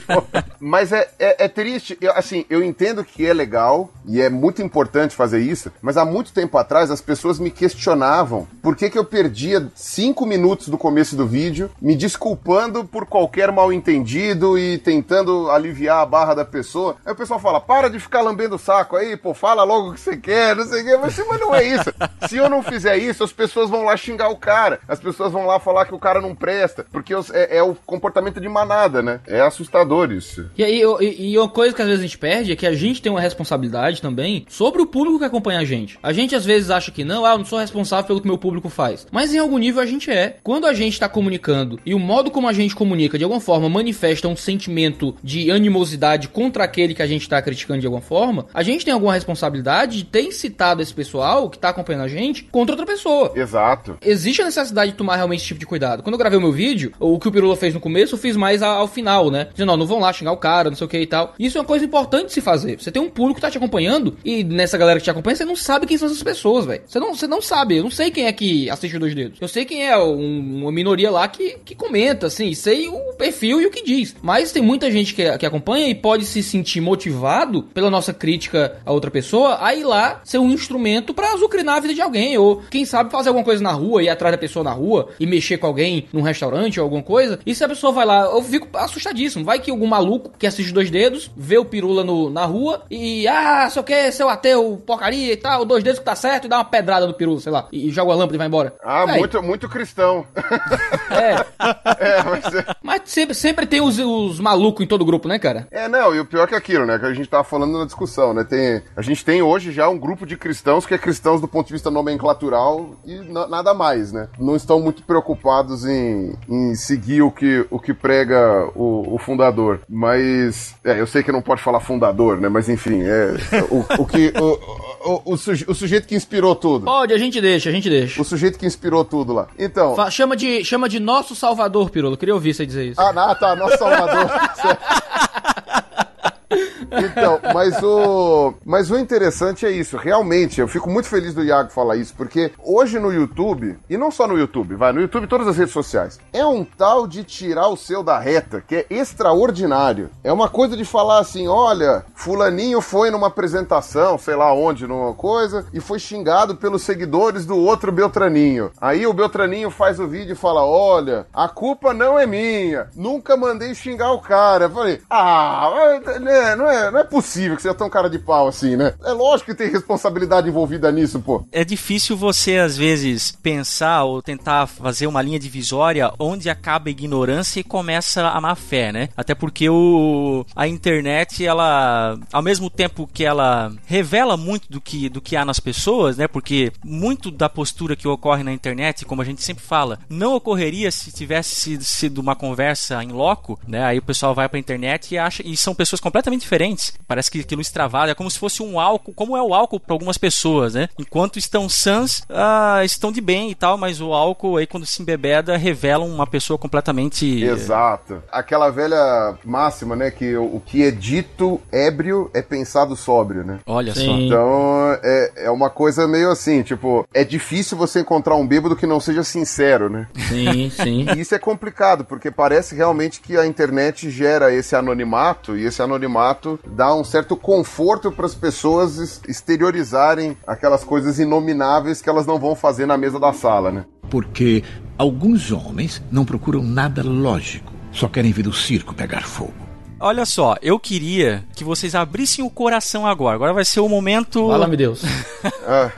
mas é, é, é triste. Eu, assim, eu entendo que é legal e é muito importante fazer isso, mas há muito tempo atrás as pessoas me questionavam por que, que eu perdia cinco minutos do começo do vídeo me desculpando por qualquer mal entendido e tentando aliviar a barra da pessoa. Aí o pessoal fala: para de ficar lambendo o saco aí, pô, fala logo o que você quer, não sei o quê. Mas, mas não é isso. Se eu não fizer isso, as pessoas vão lá xingar o cara, as pessoas vão lá falar que o cara não presta, porque é, é o comportamento de manada, né? É assustador isso. E aí, e, e uma coisa que às vezes a gente perde é que a gente tem uma responsabilidade também sobre o público que acompanha a gente. A gente às vezes acha que não, ah, eu não sou responsável pelo que meu público faz. Mas em algum nível a gente é. Quando a gente tá comunicando e o modo como a gente comunica de alguma forma manifesta um sentimento de animosidade contra aquele que a gente tá criticando de alguma forma, a gente tem alguma responsabilidade de ter incitado esse pessoal que tá acompanhando a gente contra outra pessoa. Exato. Existe a necessidade de tomar realmente esse tipo de cuidado. Quando eu gravei o meu vídeo, o que o Pirula fez no começo, eu fiz mais ao final, né? Dizendo, ó, não vão lá xingar o cara, não sei o que e tal. Isso é uma coisa importante de se fazer. Você tem um público que tá te acompanhando e nessa galera que te acompanha, você não sabe quem são essas pessoas, velho. Você não, você não sabe. Eu não sei quem é que assiste Dois Dedos. Eu sei quem é um- uma minoria lá que, que comenta, assim, sei o perfil e o que diz. Mas tem muita gente que, que acompanha e pode se sentir motivado pela nossa crítica a outra pessoa a ir lá ser um instrumento pra azucrinar a vida de alguém. Ou, quem sabe, fazer alguma coisa na rua, ir atrás da pessoa na rua e mexer com alguém num restaurante ou alguma coisa. E se a pessoa vai lá, eu fico assustadíssimo. Vai que algum maluco que assiste dois dedos, vê o pirula no, na rua e, ah, só quer seu ateu, porcaria e tal, dois dedos que tá certo, e dá uma pedrada no pirula, sei lá, e, e joga a lâmpada e vai embora. Ah, Véi, muito, muito cristão. É, é, mas é- mas sempre, sempre tem os, os malucos em todo grupo, né, cara? É, não, e o pior que é aquilo, né? Que a gente tava falando na discussão, né? Tem, a gente tem hoje já um grupo de cristãos que é cristãos do ponto de vista nomenclatural e na- nada mais, né? Não estão muito preocupados em, em seguir o que, o que prega o, o fundador. Mas, é, eu sei que não pode falar fundador, né? Mas enfim, é o, o que. O, o, o, suje- o sujeito que inspirou tudo. Pode, a gente deixa, a gente deixa. O sujeito que inspirou tudo lá. Então. Fa- chama, de, chama de nosso salvador, Pirolo. Queria ouvir você dizer isso. Ah, não, tá, nosso Salvador. Então, mas o, mas o interessante é isso, realmente, eu fico muito feliz do Iago falar isso, porque hoje no YouTube, e não só no YouTube, vai, no YouTube todas as redes sociais, é um tal de tirar o seu da reta, que é extraordinário. É uma coisa de falar assim, olha, fulaninho foi numa apresentação, sei lá onde, numa coisa, e foi xingado pelos seguidores do outro Beltraninho. Aí o Beltraninho faz o vídeo e fala, olha, a culpa não é minha, nunca mandei xingar o cara. Eu falei, ah, mas, né, não, é, não é possível que você é tão cara de pau assim, né? É lógico que tem responsabilidade envolvida nisso, pô. É difícil você, às vezes, pensar ou tentar fazer uma linha divisória onde acaba a ignorância e começa a má fé, né? Até porque o, a internet, ela, ao mesmo tempo que ela revela muito do que, do que há nas pessoas, né? Porque muito da postura que ocorre na internet, como a gente sempre fala, não ocorreria se tivesse sido uma conversa em loco, né? Aí o pessoal vai pra internet e acha. E são pessoas completamente diferentes. Parece que aquilo extravasa, é como se fosse um álcool, como é o álcool para algumas pessoas, né? Enquanto estão sãs, ah, estão de bem e tal, mas o álcool aí, quando se embebeda, revela uma pessoa completamente. Exato. Aquela velha máxima, né? Que o, o que é dito ébrio é pensado sóbrio, né? Olha Sim. só. Então, é, é uma coisa meio assim, tipo, é difícil você encontrar um bêbado que não seja sincero, né? Sim, sim. E isso é complicado, porque parece realmente que a internet gera esse anonimato, e esse anonimato dá um certo conforto para as pessoas es- exteriorizarem aquelas coisas inomináveis que elas não vão fazer na mesa da sala, né? Porque alguns homens não procuram nada lógico, só querem ver o circo pegar fogo. Olha só, eu queria que vocês abrissem o coração agora. Agora vai ser o momento. Fala-me Deus. Ah,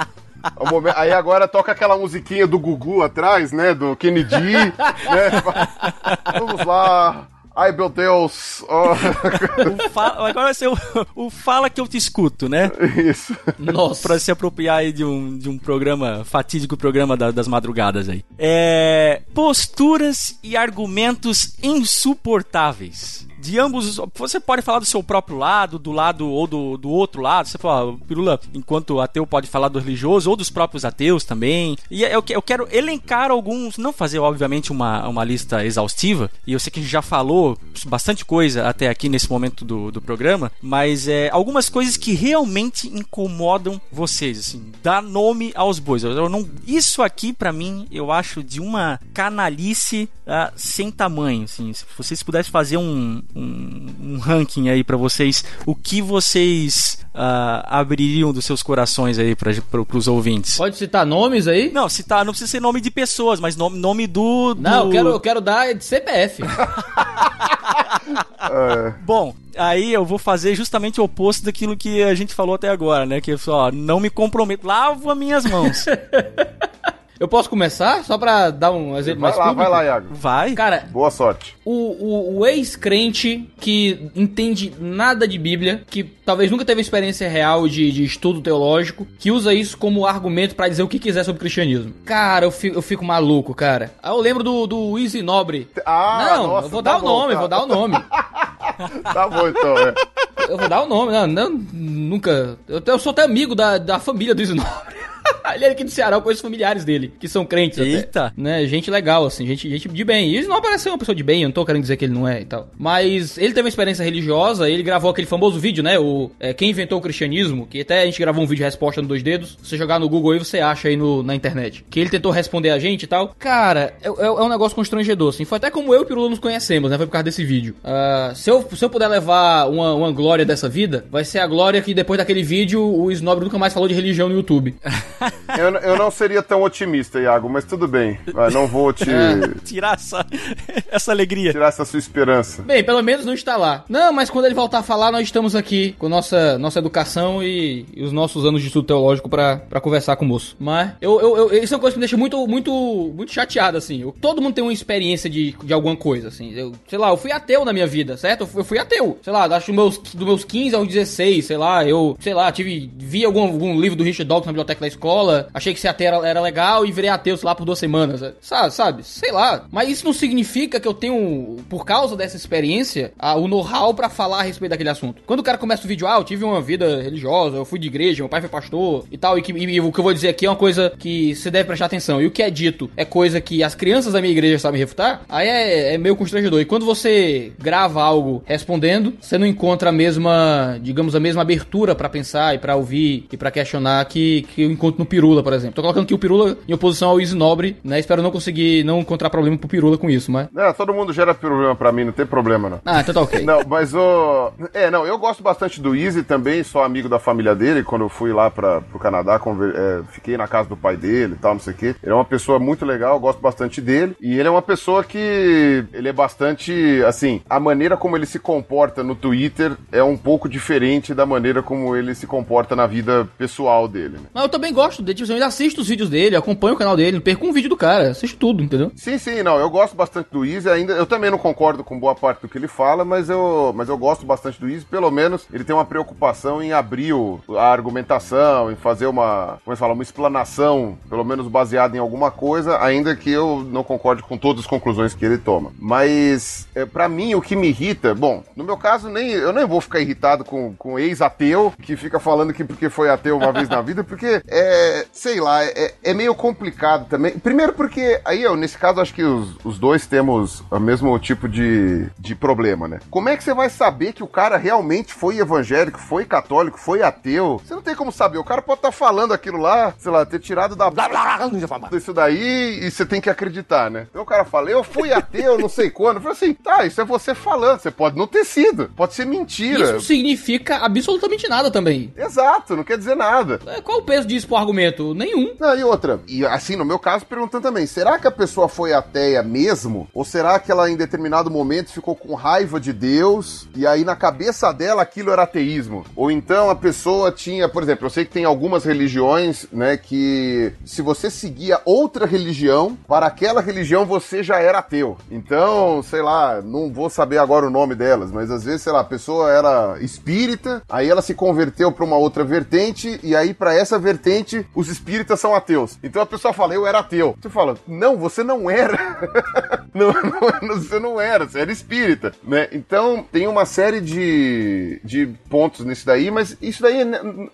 o momen- Aí agora toca aquela musiquinha do Gugu atrás, né? Do Kennedy, né? Vamos lá. Ai, meu Deus. Oh, O fa- Agora vai ser o, o Fala que eu te escuto, né? isso. Nossa. Pra se apropriar aí de um, de um programa, fatídico programa da- das madrugadas aí. É. Posturas e argumentos insuportáveis. De ambos. Você pode falar do seu próprio lado, do lado ou do, do outro lado. Você fala, Pirula, enquanto ateu pode falar do religioso ou dos próprios ateus também. E eu, eu quero elencar alguns, não fazer, obviamente, uma, uma lista exaustiva. E eu sei que a gente já falou bastante coisa até aqui nesse momento do, do programa, mas é, algumas coisas que realmente incomodam vocês, assim, dá nome aos bois. Eu não, isso aqui, para mim, eu acho de uma canalice uh, sem tamanho, assim. Se vocês pudessem fazer um, um, um ranking aí para vocês, o que vocês uh, abririam dos seus corações aí para os ouvintes? Pode citar nomes aí? Não, citar, não precisa ser nome de pessoas, mas nome, nome do, do... Não, eu quero, eu quero dar de CPF. é. Bom, aí eu vou fazer justamente o oposto daquilo que a gente falou até agora, né? Que só não me comprometo, lavo as minhas mãos. Eu posso começar? Só pra dar um exemplo vai mais lá, público? Vai lá, Iago. Vai. Cara, Boa sorte. o, o, o ex-crente que entende nada de Bíblia, que talvez nunca teve experiência real de, de estudo teológico, que usa isso como argumento pra dizer o que quiser sobre o cristianismo. Cara, eu fico, eu fico maluco, cara. Aí eu lembro do, do Easy Nobre. Ah, não, nossa, eu vou tá dar o nome, tá. vou dar o nome. Tá bom, então. É. Eu vou dar o nome. Não, não nunca. Eu, eu sou até amigo da, da família do Easy Nobre. Ele é aqui do Ceará, eu conheço familiares dele, que são crentes Eita. até. Né? Gente legal, assim, gente, gente de bem. E ele não parece ser uma pessoa de bem, eu não tô querendo dizer que ele não é e tal. Mas ele teve uma experiência religiosa, ele gravou aquele famoso vídeo, né? O é, Quem Inventou o Cristianismo, que até a gente gravou um vídeo de resposta no dois dedos. Se você jogar no Google aí, você acha aí no, na internet. Que ele tentou responder a gente e tal. Cara, é, é- é um negócio constrangedor, assim. Foi até como eu e o Pirula nos conhecemos, né? Foi por causa desse vídeo. Ah, se, eu, se eu puder levar uma, uma glória dessa vida, vai ser a glória que depois daquele vídeo o Snob nunca mais falou de religião no YouTube. Eu, eu não seria tão otimista, Iago, mas tudo bem. Vai, não vou te Tirar essa, essa alegria. tirar essa sua esperança. Bem, pelo menos não está lá. Não, mas quando ele voltar a falar, nós estamos aqui com nossa, nossa educação e, e os nossos anos de estudo teológico pra, pra conversar com o moço. Mas eu, eu, eu- isso é uma coisa que me deixa muito, muito, muito chateado, assim. Eu- todo mundo tem uma experiência de, de alguma coisa, assim. Eu, sei lá, eu fui ateu na minha vida, certo? Eu fui, eu fui ateu. Sei lá, acho que dos meus, dos meus 15 aos 16, sei lá, eu, sei lá, tive, vi algum, algum livro do Richard Dawkins na biblioteca da escola, achei que ser ateu era, era legal e virei ateu, lá, por duas semanas. Sabe, sabe? Sei lá. Mas isso não significa que eu tenho, por causa dessa experiência, a- o know-how pra falar a respeito daquele assunto. Quando o cara começa o vídeo, ah, eu tive uma vida religiosa, eu fui de igreja, meu pai foi pastor e tal, e, que, e o que eu vou dizer aqui é uma coisa que você deve prestar atenção. E o que é dito é coisa que as crianças da minha igreja sabem refutar, aí é, é meio constrangedor. E quando você grava algo respondendo, você não encontra a mesma, digamos, a mesma abertura pra pensar e pra ouvir e pra questionar que, que eu encontro no Pirula, por exemplo. Tô colocando aqui o Pirula em oposição ao Easy Nobre, né? Espero não conseguir não encontrar problema pro Pirula com isso, mas. É, todo mundo gera problema pra mim, não tem problema não. Ah, então tá ok. Não, mas o. É, não, eu gosto bastante do Easy também, sou amigo da família dele. Quando eu fui lá para pro Canadá, conver- é, fiquei na casa do pai dele e tal, não sei o quê. Ele é uma pessoa muito legal, gosto bastante dele. E ele é uma pessoa que. Ele é bastante. Assim, a maneira como ele se comporta no Twitter é um pouco diferente da maneira como ele se comporta na vida pessoal dele, né? Mas eu também gosto dele, tipo, eu ainda assisto os vídeos dele, acompanho o canal dele, perco um vídeo do cara, assisto tudo, entendeu? Sim, sim, não, eu gosto bastante do Easy, ainda, eu também não concordo com boa parte do que ele fala, mas eu, mas eu gosto bastante do Easy, pelo menos ele tem uma preocupação em abrir o- a argumentação, em fazer uma, como é fala, uma explanação, pelo menos baseada em alguma coisa, ainda que eu não concorde com todas as conclusões que ele toma. Mas, é, para mim, o que me irrita, bom, no meu caso, nem, eu nem vou ficar irritado com, com ex-ateu, que fica falando que porque foi ateu uma vez na vida, porque, é, sei lá, é, é meio complicado também. Primeiro porque, aí, eu, nesse caso, acho que os, os dois temos o mesmo tipo de, de problema, né? Como é que você vai saber que o cara realmente foi evangélico, foi católico, foi ateu? Você não tem como saber. O cara pode estar falando aquilo lá, sei lá, ter tirado da isso daí e você tem que acreditar, né? Então o cara fala, eu fui ateu, não sei quando. Eu falei assim, tá, isso é você falando. Você pode não ter sido. Pode ser mentira. Isso não significa absolutamente nada também. Exato, não quer dizer nada. É, Qual o peso disso pro argumento? Nenhum. Não, e outra, e assim, no meu caso, perguntando também, será que a pessoa foi ateia mesmo? Ou será que ela em determinado momento ficou com raiva de Deus e aí na cabeça dela aquilo era ateísmo? Ou então a pessoa tinha, por exemplo, eu sei que tem algumas religiões, né, que se você seguia outra religião, para aquela religião você já era ateu. Então, sei lá, não vou saber agora o nome delas, mas às vezes, sei lá, a pessoa era espírita, aí ela se converteu para uma outra vertente e aí para essa vertente geralmente os espíritas são ateus. Então a pessoa fala, eu era ateu. Você fala, não, você não era. não, não, você não era, você era espírita, né? Então tem uma série de, de pontos nisso daí, mas isso daí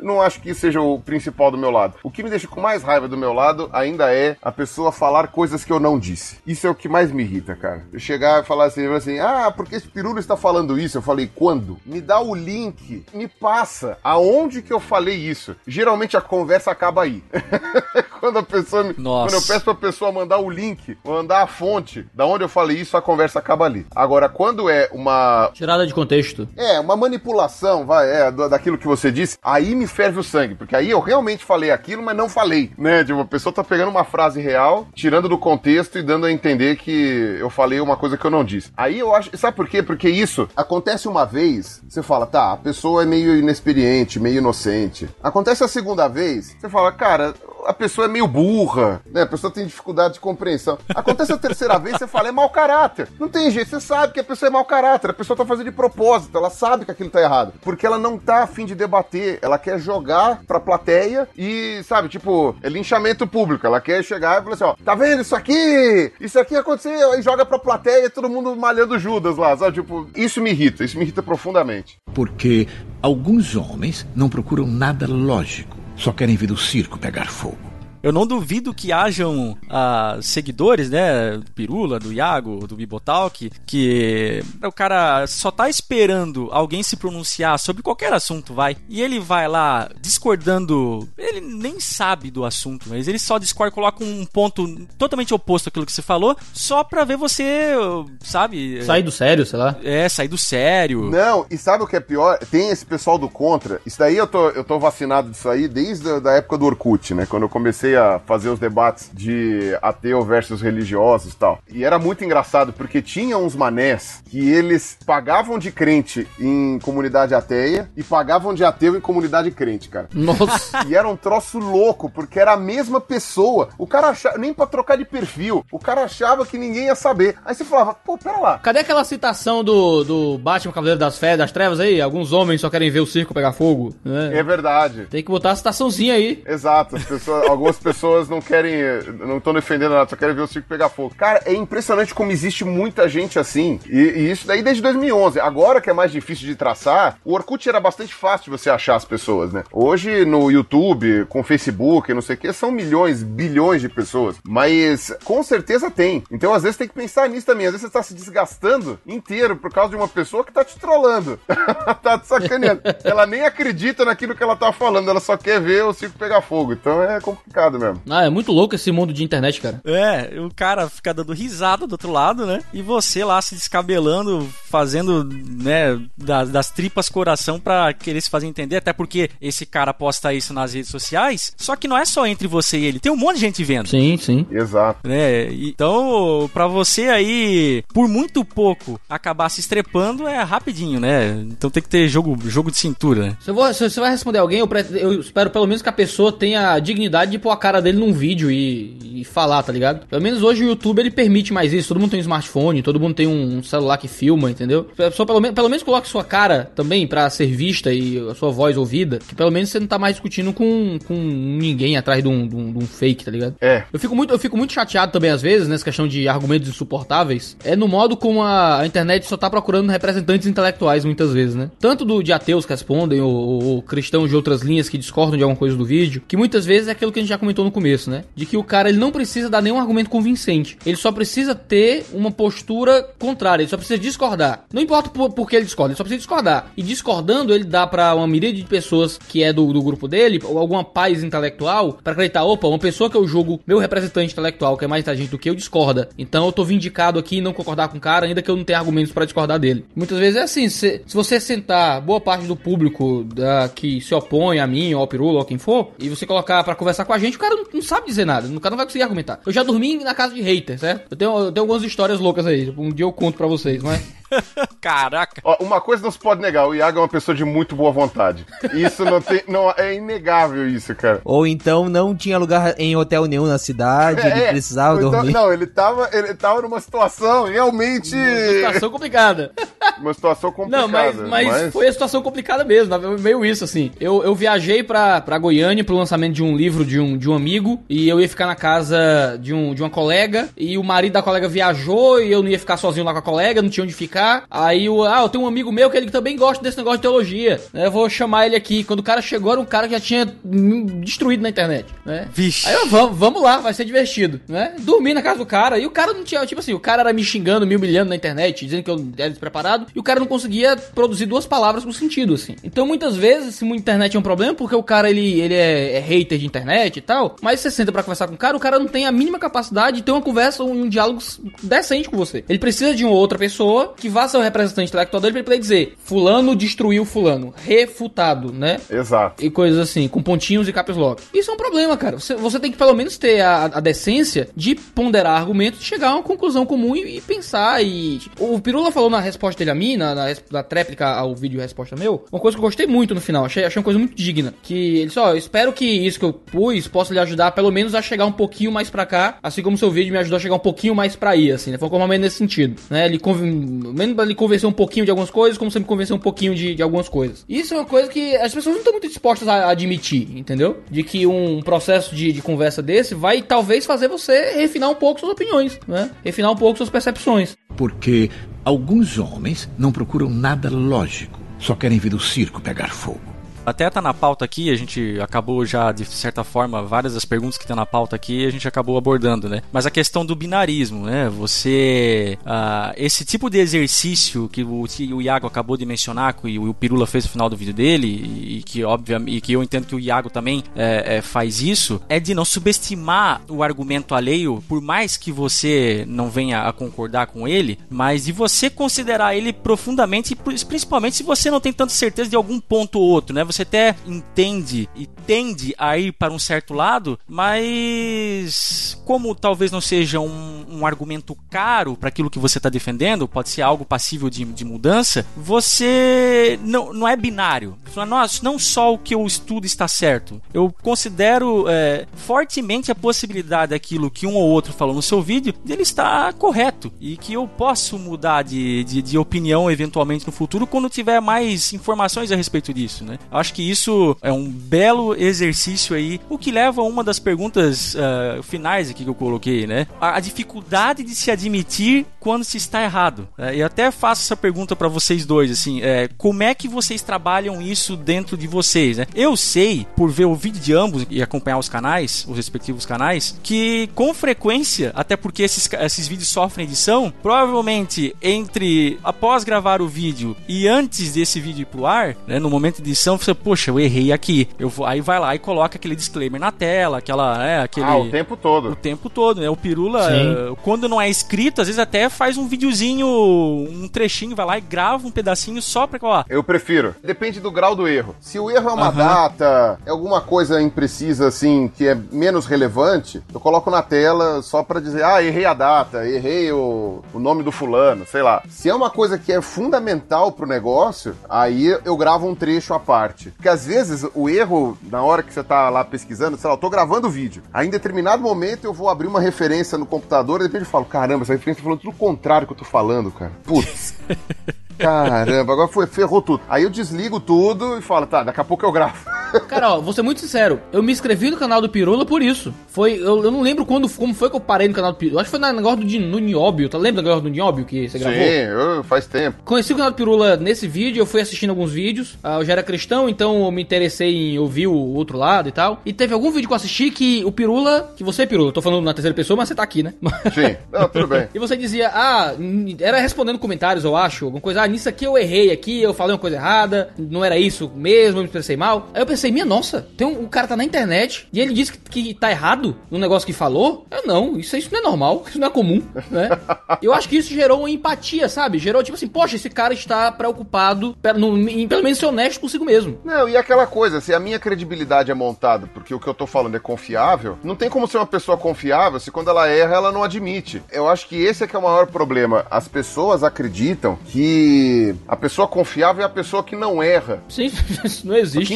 não acho que seja o principal do meu lado. O que me deixa com mais raiva do meu lado ainda é a pessoa falar coisas que eu não disse. Isso é o que mais me irrita, cara. Eu chegar e falar assim, assim, ah, porque esse pirulo está falando isso? Eu falei, quando? Me dá o link, me passa aonde que eu falei isso. Geralmente a conversa acaba aí. quando a pessoa me, Nossa. quando eu peço pra pessoa mandar o link, mandar a fonte, da onde eu falei isso, a conversa acaba ali. Agora, quando é uma Tirada de contexto. é, uma manipulação, vai, é, daquilo que você disse, aí me ferve o sangue, porque aí eu realmente falei aquilo, mas não falei, né? Tipo, a pessoa tá pegando uma frase real, tirando do contexto e dando a entender que eu falei uma coisa que eu não disse. Aí eu acho, sabe por quê? Porque isso acontece uma vez, você fala, tá, a pessoa é meio inexperiente, meio inocente. Acontece a segunda vez, você fala, cara, a pessoa é meio burra, né? A pessoa tem dificuldade de compreensão. Acontece a terceira vez, você fala, é mau caráter. Não tem jeito, você sabe que a pessoa é mau caráter, a pessoa tá fazendo de propósito, ela sabe que aquilo tá errado. Porque ela não tá afim de debater, ela quer jogar pra plateia e, sabe, tipo, é linchamento público. Ela quer chegar e falar assim, ó, tá vendo isso aqui? Isso aqui aconteceu, aí joga pra plateia e todo mundo malhando Judas lá, sabe? Tipo, isso me irrita, isso me irrita profundamente. Porque alguns homens não procuram nada lógico, só querem ver o circo pegar fogo. Eu não duvido que hajam ah, seguidores, né, do Pirula, do Iago, do Bibotalk, que o cara só tá esperando alguém se pronunciar sobre qualquer assunto, vai. E ele vai lá discordando, ele nem sabe do assunto, mas ele só discorda, coloca um ponto totalmente oposto àquilo que você falou, só pra ver você, sabe? Sair do sério, sei lá. É, sair do sério. Não, e sabe o que é pior? Tem esse pessoal do contra. Isso daí eu tô, eu tô vacinado disso aí desde a da época do Orkut, né? Quando eu comecei a fazer os debates de ateu versus religiosos e tal. E era muito engraçado, porque tinha uns manés que eles pagavam de crente em comunidade ateia e pagavam de ateu em comunidade crente, cara. Nossa. E era um troço louco, porque era a mesma pessoa. O cara achava, nem pra trocar de perfil, o cara achava que ninguém ia saber. Aí você falava, pô, pera lá. Cadê aquela citação do, do Batman Cavaleiro das Fé, das Trevas aí? Alguns homens só querem ver o circo pegar fogo. né? É verdade. Tem que botar a citaçãozinha aí. Exato, as pessoas- algumas pessoas não querem, não estão defendendo nada, só querem ver o circo pegar fogo. Cara, é impressionante como existe muita gente assim, e, e isso daí desde 2011. Agora que é mais difícil de traçar, o Orkut era bastante fácil de você achar as pessoas, né? Hoje no YouTube, com Facebook, não sei o que, são milhões, bilhões de pessoas, mas com certeza tem. Então às vezes tem que pensar nisso também, às vezes você tá se desgastando inteiro por causa de uma pessoa que tá te trollando, tá te sacaneando. Ela nem acredita naquilo que ela tá falando, ela só quer ver o circo pegar fogo. Então é complicado mesmo. Ah, é muito louco esse mundo de internet, cara. É, o cara fica dando risada do outro lado, né? E você lá se descabelando, fazendo, né, das, das tripas coração pra querer se fazer entender, até porque esse cara posta isso nas redes sociais, só que não é só entre você e ele, tem um monte de gente vendo. Sim, sim. Exato. Né? Então, pra você aí, por muito pouco, acabar se estrepando é rapidinho, né? Então tem que ter jogo, jogo de cintura, né? Se, eu vou- se você vai responder alguém, eu, pre- eu espero pelo menos que a pessoa tenha a dignidade de pôr a cara dele num vídeo e, e falar, tá ligado? Pelo menos hoje o YouTube ele permite mais isso. Todo mundo tem um smartphone, todo mundo tem um celular que filma, entendeu? A pessoa pelo, menos pelo menos coloque sua cara também pra ser vista e a sua voz ouvida. Que pelo menos você não tá mais discutindo com, com ninguém atrás de um, de um- de um fake, tá ligado? É. Eu fico muito, eu fico muito chateado também, às vezes, nessa questão de argumentos insuportáveis. É no modo como a, a internet só tá procurando representantes intelectuais, muitas vezes, né? Tanto do, de ateus que respondem, ou, ou- ou cristãos de outras linhas que discordam de alguma coisa do vídeo, que muitas vezes é aquilo que a gente já comentou no começo, né? De que o cara ele não precisa dar nenhum argumento convincente. Ele só precisa ter uma postura contrária, ele só precisa discordar. Não importa por, por que ele discorda, ele só precisa discordar. E discordando, ele dá pra uma miríade de pessoas que é do, do grupo dele, ou alguma paz intelectual, pra acreditar, opa, uma pessoa que eu julgo meu representante intelectual, que é mais inteligente do que eu, discorda. Então eu tô vindicado aqui em não concordar com o cara, ainda que eu não tenha argumentos pra discordar dele. Muitas vezes é assim, se, se você sentar boa parte do público da, que se opõe a mim, ou ao Pirula, ou quem for, e você colocar pra conversar com a gente, cara não, não sabe dizer nada, o cara não vai conseguir argumentar. Eu já dormi na casa de hater, certo? Eu tenho, eu tenho algumas histórias loucas aí, um dia eu conto pra vocês, mas... Caraca. Ó, uma coisa não se pode negar, o Iago é uma pessoa de muito boa vontade. Isso não tem. Não, é inegável isso, cara. Ou então não tinha lugar em hotel nenhum na cidade, ele precisava então, dormir. Não, ele tava, ele tava numa situação realmente. Situação complicada. Uma situação complicada. Não, mas, mas, foi a situação complicada mesmo, meio isso, assim. Eu, eu viajei pra, pra Goiânia pro lançamento de um livro de um, de um amigo, e eu ia ficar na casa de, um, de uma colega, e o marido da colega viajou, e eu não ia ficar sozinho lá com a colega, não tinha onde ficar. Aí, eu, ah, eu tenho um amigo meu que ele também gosta desse negócio de teologia, né? Eu vou chamar ele aqui. Quando o cara chegou, era um cara que já tinha me destruído na internet, né? Vixe. Aí eu, vamos, vamos lá, vai ser divertido, né? Dormi na casa do cara, e o cara não tinha, tipo assim, o cara era me xingando, me humilhando na internet, dizendo que eu era despreparado, e o cara não conseguia produzir duas palavras com sentido, assim. Então, muitas vezes, se a internet é um problema, porque o cara, ele, ele é, é hater de internet e tal, mas você senta pra conversar com o cara, o cara não tem a mínima capacidade de ter uma conversa ou um diálogo decente com você. Ele precisa de uma outra pessoa que vá ser o representante intelectual dele pra ele poder dizer, fulano destruiu fulano, refutado, né? Exato. e coisas assim, com pontinhos e caps lock. Isso é um problema, cara. Você, você tem que pelo menos ter a, a decência de ponderar argumentos, chegar a uma conclusão comum e, e pensar. E o Pirula falou na resposta dele a mim, na, na, na tréplica ao vídeo resposta meu, uma coisa que eu gostei muito no final. Achei, achei uma coisa muito digna. Que ele disse: Ó, eu espero que isso que eu pus possa lhe ajudar pelo menos a chegar um pouquinho mais pra cá, assim como seu vídeo me ajudou a chegar um pouquinho mais pra aí, assim, né? Foi menos nesse sentido, né? Ele conven... menos pra ele convencer um pouquinho de algumas coisas, como você me convenceu um pouquinho de, de algumas coisas. Isso é uma coisa que as pessoas não estão muito dispostas a admitir, entendeu? De que um processo de, de conversa desse vai talvez fazer você refinar um pouco suas opiniões, né? Refinar um pouco suas percepções. Porque alguns homens não procuram nada lógico, só querem ver o circo pegar fogo. Até tá na pauta aqui, a gente acabou já, de certa forma, várias das perguntas que estão na pauta aqui, a gente acabou abordando, né? Mas a questão do binarismo, né? Você. ah, esse tipo de exercício que o, que o Iago acabou de mencionar, que o, o Pirula fez no final do vídeo dele, e, e que, obviamente, e que eu entendo que o Iago também é, é, faz isso, é de não subestimar o argumento alheio, por mais que você não venha a concordar com ele, mas de você considerar ele profundamente, principalmente se você não tem tanta certeza de algum ponto ou outro, né? Você até entende e tende a ir para um certo lado, mas como talvez não seja um, um argumento caro para aquilo que você está defendendo, pode ser algo passível de, de mudança, você não, não é binário. Nossa, não só o que eu estudo está certo. Eu considero é, fortemente a possibilidade daquilo que um ou outro falou no seu vídeo dele estar correto e que eu posso mudar de, de, de opinião eventualmente no futuro quando tiver mais informações a respeito disso, né? Eu acho que isso é um belo exercício aí, o que leva a uma das perguntas ah, finais aqui que eu coloquei, né? A, a dificuldade de se admitir quando se está errado. É, e até faço essa pergunta para vocês dois, assim, é, como é que vocês trabalham isso dentro de vocês, né? Eu sei, por ver o vídeo de ambos e acompanhar os canais, os respectivos canais, que com frequência, até porque esses, esses vídeos sofrem edição, provavelmente entre após gravar o vídeo e antes desse vídeo ir pro ar, né, no momento de edição, você, poxa, eu errei aqui. Eu vou, aí vai lá e coloca aquele disclaimer na tela, aquela, é, aquele Ah, o tempo o todo. tempo todo, né? O Pirula, Sim. eh, quando não é escrito, às vezes até faz um videozinho, um trechinho, vai lá e grava um pedacinho só pra. Ó, Eu prefiro. Depende do grau do erro. Se o erro é uma Aham. data, é alguma coisa imprecisa, assim, que é menos relevante, eu coloco na tela só pra dizer, ah, errei a data, errei o, o nome do fulano, sei lá. Se é uma coisa que é fundamental pro negócio, aí eu gravo um trecho à parte. Porque às vezes o erro, na hora que você tá lá pesquisando, sei lá, eu tô gravando o vídeo. Aí em determinado momento eu vou abrir uma referência no computador e de repente eu falo, caramba, essa referência tá falando tudo o contrário que eu tô falando, cara. Putz. Caramba, agora foi, ferrou tudo. Aí eu desligo tudo e falo, tá, daqui a pouco eu gravo. Cara, ó, vou ser muito sincero. Eu me inscrevi no canal do Pirula por isso. Foi, eu, eu não lembro quando, como foi que eu parei no canal do Pirula. Acho que foi na negócio do no Nióbio. Tá lembra do negócio do Nióbio que você gravou? Sim, eu- faz tempo. Conheci o canal do Pirula nesse vídeo, eu fui assistindo alguns vídeos. Ah, eu já era cristão, então eu me interessei em ouvir o outro lado e tal. E teve algum vídeo que eu assisti que o Pirula, que você, Pirula, eu tô falando na terceira pessoa, mas você tá aqui, né? Sim, não, tudo bem. E você dizia, ah, era respondendo comentários, eu acho, alguma coisa, ah, nisso aqui eu errei aqui, eu falei uma coisa errada, não era isso mesmo, eu me expressei mal. Aí eu pensei, pensei, minha nossa, tem um, o cara tá na internet e ele disse que, que tá errado no negócio que falou. Eu não, isso, isso não é normal, isso não é comum, né? Eu acho que isso gerou uma empatia, sabe? Gerou tipo assim, poxa, esse cara está preocupado, pe- no- em pelo menos ser honesto consigo mesmo. Não, e aquela coisa, se a minha credibilidade é montada porque o que eu tô falando é confiável, não tem como ser uma pessoa confiável se quando ela erra ela não admite. Eu acho que esse é que é o maior problema. As pessoas acreditam que a pessoa confiável é a pessoa que não erra. Sim, isso não Porque, existe.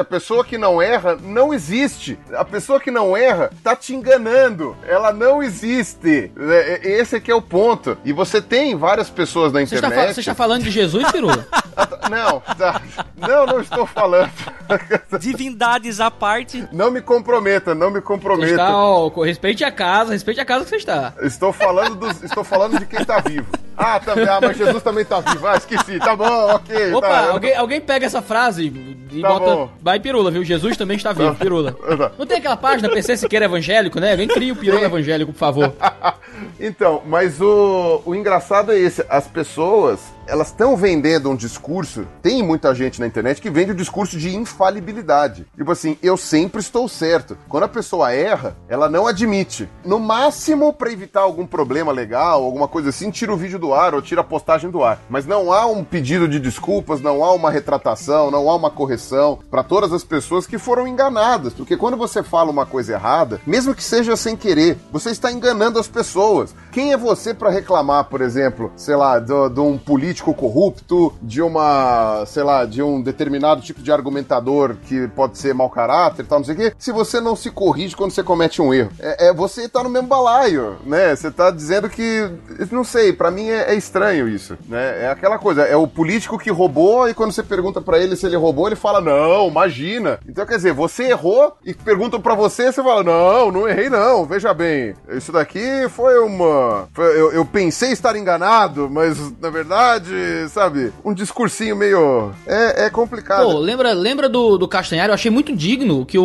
A pessoa que não erra não existe. A pessoa que não erra tá te enganando. Ela não existe. É, é- Esse é que é o ponto. E você tem várias pessoas na Você está, internet. fa- você está falando de Jesus, tá- Não, tá. não, não estou falando. Divindades à parte. Não me comprometa, não me Você comprometa. está, ó, respeite a casa, respeite a casa que você está. Estou falando dos, estou falando de quem tá vivo. Ah, também, ah, mas Jesus também tá vivo. Ah, esqueci. Tá bom, ok. Opa, tá. alguém, alguém pega essa frase e Tá bota. bom. Vai Pirula, viu? Jesus também está vivo, Pirula. Não tem aquela página PC Siqueira Evangélico, né? Alguém cria o Pirula. Evangélico, por favor. Então, mas o, o engraçado é esse: as pessoas elas estão vendendo um discurso. Tem muita gente na internet que vende o discurso de infalibilidade. Tipo assim, eu sempre estou certo. Quando a pessoa erra, ela não admite. No máximo, para evitar algum problema legal, alguma coisa assim, tira o vídeo do ar ou tira a postagem do ar. Mas não há um pedido de desculpas, não há uma retratação, não há uma correção para todas as pessoas que foram enganadas. Porque quando você fala uma coisa errada, mesmo que seja sem querer, você está enganando as pessoas. Quem é você para reclamar, por exemplo, sei lá, de um político corrupto, de uma, sei lá, de um determinado tipo de argumentador que pode ser mau caráter e tal, não sei o quê, se você não se corrige quando você comete um erro? É, é você tá no mesmo balaio, né? Você tá dizendo que, não sei, para mim é, é estranho isso, né? É aquela coisa, é o político que roubou e quando você pergunta para ele se ele roubou, ele fala, não, imagina. Então, quer dizer, você errou e perguntam para você, você fala, não, não errei não, veja bem, isso daqui foi uma... eu, eu pensei estar enganado, mas na verdade, sabe, um discursinho meio... É, é complicado. Pô, lembra, lembra do, do Castanhari? Eu achei muito digno o que o,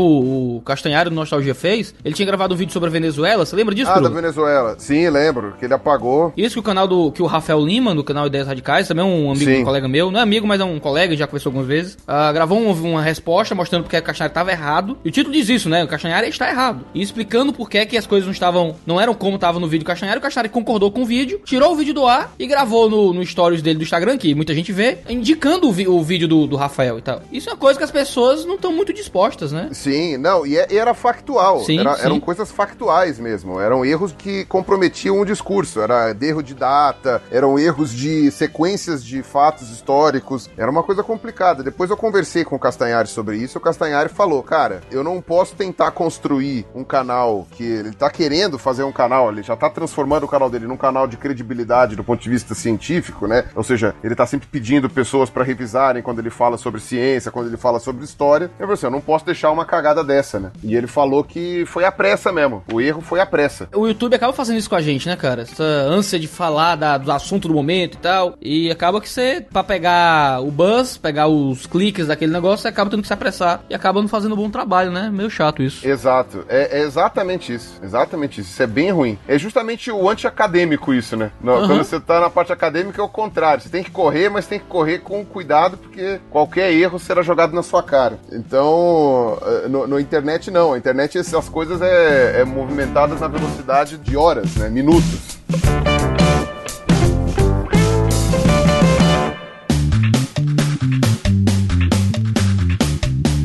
o Castanhari do Nostalgia fez. Ele tinha gravado um vídeo sobre a Venezuela. Você lembra disso, ah, da Pirula? Venezuela. Sim, lembro, que ele apagou. Isso que o canal do que o Rafael Lima, do canal Ideias Radicais, também é um amigo, Sim. um colega meu, não é amigo, mas é um colega, já conversou algumas vezes, ah, gravou um- uma resposta mostrando porque o Castanhari estava errado. E o título diz isso, né? O Castanhari está errado. E explicando por que que as coisas não estavam, não eram como estavam no vídeo do Castanhari. O Castanhari concordou com o vídeo, tirou o vídeo do ar e gravou no, no stories dele do Instagram, que muita gente vê, indicando o, vi- o vídeo do, do Rafael e tal. Isso é uma coisa que as pessoas não estão muito dispostas, né? Sim, não, e, é- e era factual. Sim, Era- sim. Eram coisas factuais mesmo. Eram erros que comprometiam o discurso. Era erro de data, eram erros de sequências de fatos históricos. Era uma coisa complicada. Depois eu conversei com o Castanhari sobre isso. O Castanhari falou: Cara, eu não posso tentar construir um canal que ele tá querendo fazer um canal, ele já tá transformando o canal dele num canal de credibilidade do ponto de vista científico, né? Ou seja, ele tá sempre pedindo pessoas para revisarem quando ele fala sobre ciência, quando ele fala sobre história. Eu falei assim, eu não posso deixar uma cagada dessa, né? E ele falou que foi a pressa mesmo. O erro foi a pressa. O YouTube acaba fazendo isso com a gente, né, cara? Essa ânsia de falar da- do assunto do momento e tal. E acaba que você, pra pegar o buzz, pegar os cliques daquele negócio, você acaba tendo que se apressar e acaba não fazendo um bom trabalho, né? Meio chato isso. Exato. É, é exatamente isso. Exatamente isso. Isso é bem ruim. É justamente o anti-acadêmico isso, né? No- Aham. Quando você tá na parte acadêmica é o contrário. Você tem que correr, mas tem que correr com cuidado, porque qualquer erro será jogado na sua cara. Então, eh, no, no internet não. A internet, essas coisas é, é movimentadas na velocidade de horas, né? Minutos.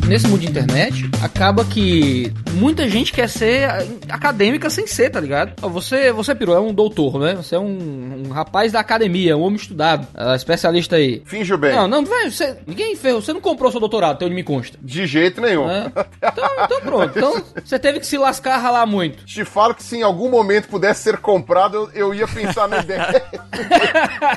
Nesse mundo de internet, acaba que muita gente quer ser acadêmica sem ser, tá ligado? Você, você pirou, é um doutor, né? Você é um, um rapaz da academia, um homem estudado, ah, especialista aí. Finge bem. Não, não, velho, você, ninguém fez, você não comprou seu doutorado, até onde me consta. De jeito nenhum. né? Então, então pronto. Então você teve que se lascar, ralar muito. Te falo que se em algum momento pudesse ser comprado, eu, eu ia pensar na ideia.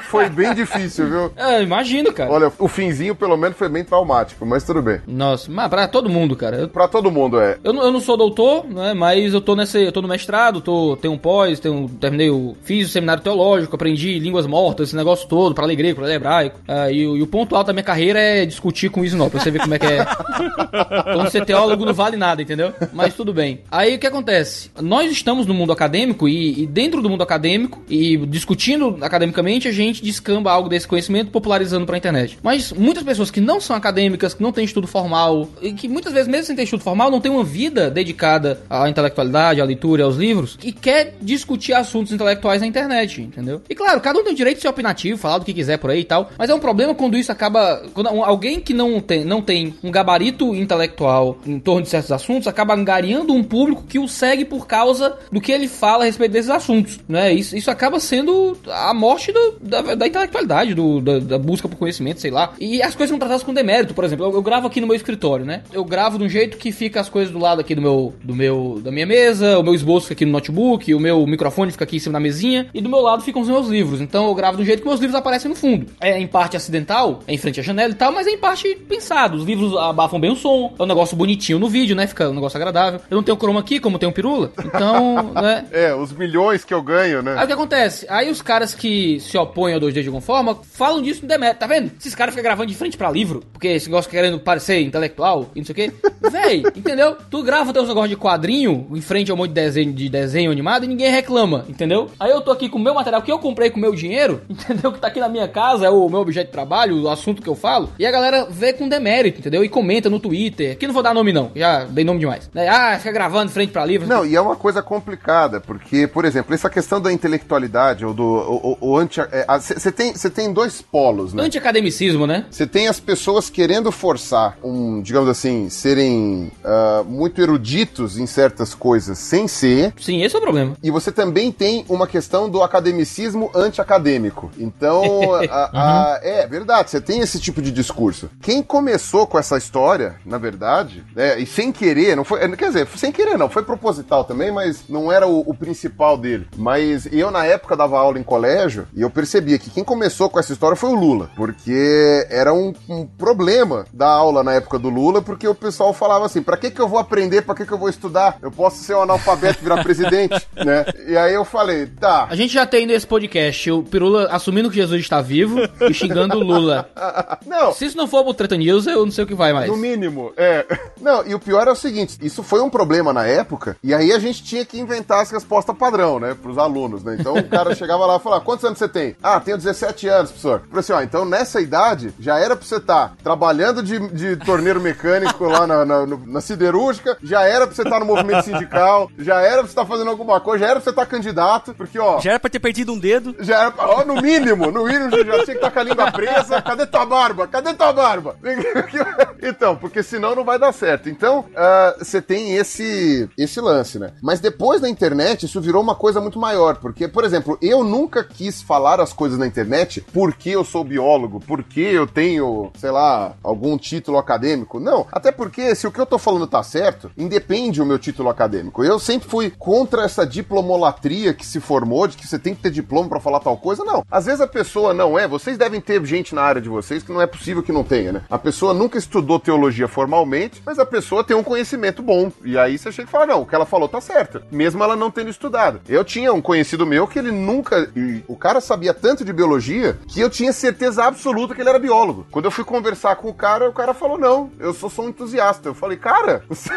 foi bem difícil, viu? É, imagino, cara. Olha, o finzinho pelo menos foi bem traumático, mas tudo bem. Nossa, mas pra todo mundo, cara. Eu, Pra todo mundo é. eu, não, eu não sou doutor, né? Mas eu tô nesse. Eu tô no mestrado, tô, tenho um pós, tenho, terminei o. Fiz o seminário teológico, aprendi línguas mortas, esse negócio todo, pra ler grego, pra ler hebraico. Ah, e, o- e o ponto alto da minha carreira é discutir com o Isnó, pra você ver como é que é. Então ser teólogo não vale nada, entendeu? Mas tudo bem. Aí o que acontece? Nós estamos no mundo acadêmico e, e dentro do mundo acadêmico e discutindo academicamente, a gente descamba algo desse conhecimento popularizando pra internet. Mas muitas pessoas que não são acadêmicas, que não têm estudo formal, e que muitas vezes, mesmo sem ter estudo formal, não tem uma vida dedicada à intelectualidade, à leitura aos livros, e quer discutir assuntos intelectuais na internet, entendeu? E claro, cada um tem o direito de ser opinativo, falar do que quiser por aí e tal, mas é um problema quando isso acaba. Quando alguém que não tem, não tem um gabarito intelectual em torno de certos assuntos acaba angariando um público que o segue por causa do que ele fala a respeito desses assuntos, né? Isso, isso acaba sendo a morte do, da, da, intelectualidade, do, da, da, busca por conhecimento, sei lá. E as coisas são tratadas com demérito, por exemplo. Eu, eu, gravo aqui no meu escritório, né? Eu gravo de um jeito que fica as coisas do lado aqui do meu, do meu, da minha mesa, o meu esboço fica aqui no notebook, o meu microfone fica aqui em cima da mesinha, e do meu lado ficam os meus livros. Então eu gravo de um jeito que meus livros aparecem no fundo. É em parte acidental, é em frente à janela e tal, mas é em parte pensado. Os livros abafam bem o som, é um negócio bonitinho no vídeo, né? Fica um negócio agradável. Eu não tenho chroma aqui, como tem um pirula. Então, né? É, os milhões que eu ganho, né? Aí o que acontece? Aí os caras que se opõem ao 2D de alguma forma falam disso no demérito, tá vendo? Esses caras ficam gravando de frente pra livro, porque esse negócio querendo parecer intelectual e não sei o quê. Véi, entendeu? Tu grava teus negócios de quadrinho em frente ao monte de desenho, de desenho animado e ninguém reclama, entendeu? Aí eu tô aqui com o meu material que eu comprei com o meu dinheiro, entendeu? Que tá aqui na minha casa, é o meu objeto de trabalho, o assunto que eu falo, e a galera vê com demérito, entendeu? E comenta no Twitter, que não vou dar nome não, já dei nome demais. Né? Ah, fica gravando frente pra livro. Não, e é uma coisa complicada, porque, por exemplo, essa questão da intelectualidade ou do o anti... Você é, tem, tem dois polos, né? Anti-academicismo, né? Você tem as pessoas querendo forçar um, digamos assim, serem uh, muito eruditos em certas coisas sem ser. Sim, esse é o problema. E você também tem uma questão do academicismo anti-acadêmico. Então, a, a, uhum. é verdade, você tem esse tipo de discurso. Quem começou com essa história, na verdade, né, e sem querer, não foi, quer dizer, sem querer não, foi proposital também, mas não era o, o principal dele. Mas eu, na época, dava aula em colégio e eu percebia que quem começou com essa história foi o Lula, porque era um, um problema da aula na época do Lula, porque o pessoal falava assim: pra que, que eu vou aprender, pra que, que eu vou estudar? Eu posso ser um analfabeto e virar presidente, né? E aí eu falei: tá. A gente já tem nesse podcast o Pirula assumindo que Jesus está vivo e xingando o Lula. Não. Se isso não for pro Treta News, eu não sei o que vai mais. No mínimo, é. Não, e o pior é o seguinte: isso foi um problema na época, e aí a gente tinha que inventar as respostas padrão, né? Pros alunos, né? Então o cara chegava lá e falava: quantos anos você tem? Ah, tenho 17 anos, professor. Falei assim: ó, então nessa idade já era pra você estar tá trabalhando de, de torneiro mecânico lá na, na, na, siderúrgica, já era pra você estar tá no movimento sindical, já era pra você estar tá fazendo alguma coisa, já era pra você estar tá candidato, porque ó. Já era pra ter perdido um dedo. Já era pra, ó, no mínimo, no mínimo já, tinha que estar com a língua presa. Cadê tua barba? Cadê tua barba? então, porque senão não vai dar certo. Então, uh, você tem esse, esse lance, né? Mas depois da internet, isso virou uma coisa muito maior, porque, por exemplo, eu nunca quis falar as coisas na internet porque eu sou biólogo, porque eu tenho, sei lá, algum título acadêmico. Não, até porque se o que eu tô falando tá certo, independe o meu título acadêmico. Eu sempre fui contra essa diplomolatria que se formou, de que você tem que ter diploma para falar tal coisa. Não, às vezes a pessoa não é, vocês devem ter gente na área de vocês que não é possível que não tenha, né? A pessoa nunca estudou teologia formalmente, mas a pessoa tem um conhecimento bom. E aí você chega e fala, não, o que ela falou tá certo, mesmo ela não tendo estudado. Eu tinha um conhecido meu que ele nunca, o cara sabia tanto de biologia que eu tinha certeza absoluta que ele era biólogo. Quando eu fui conversar com o cara, o cara falou, não, eu sou só um entusiasta. Eu falei, cara, você,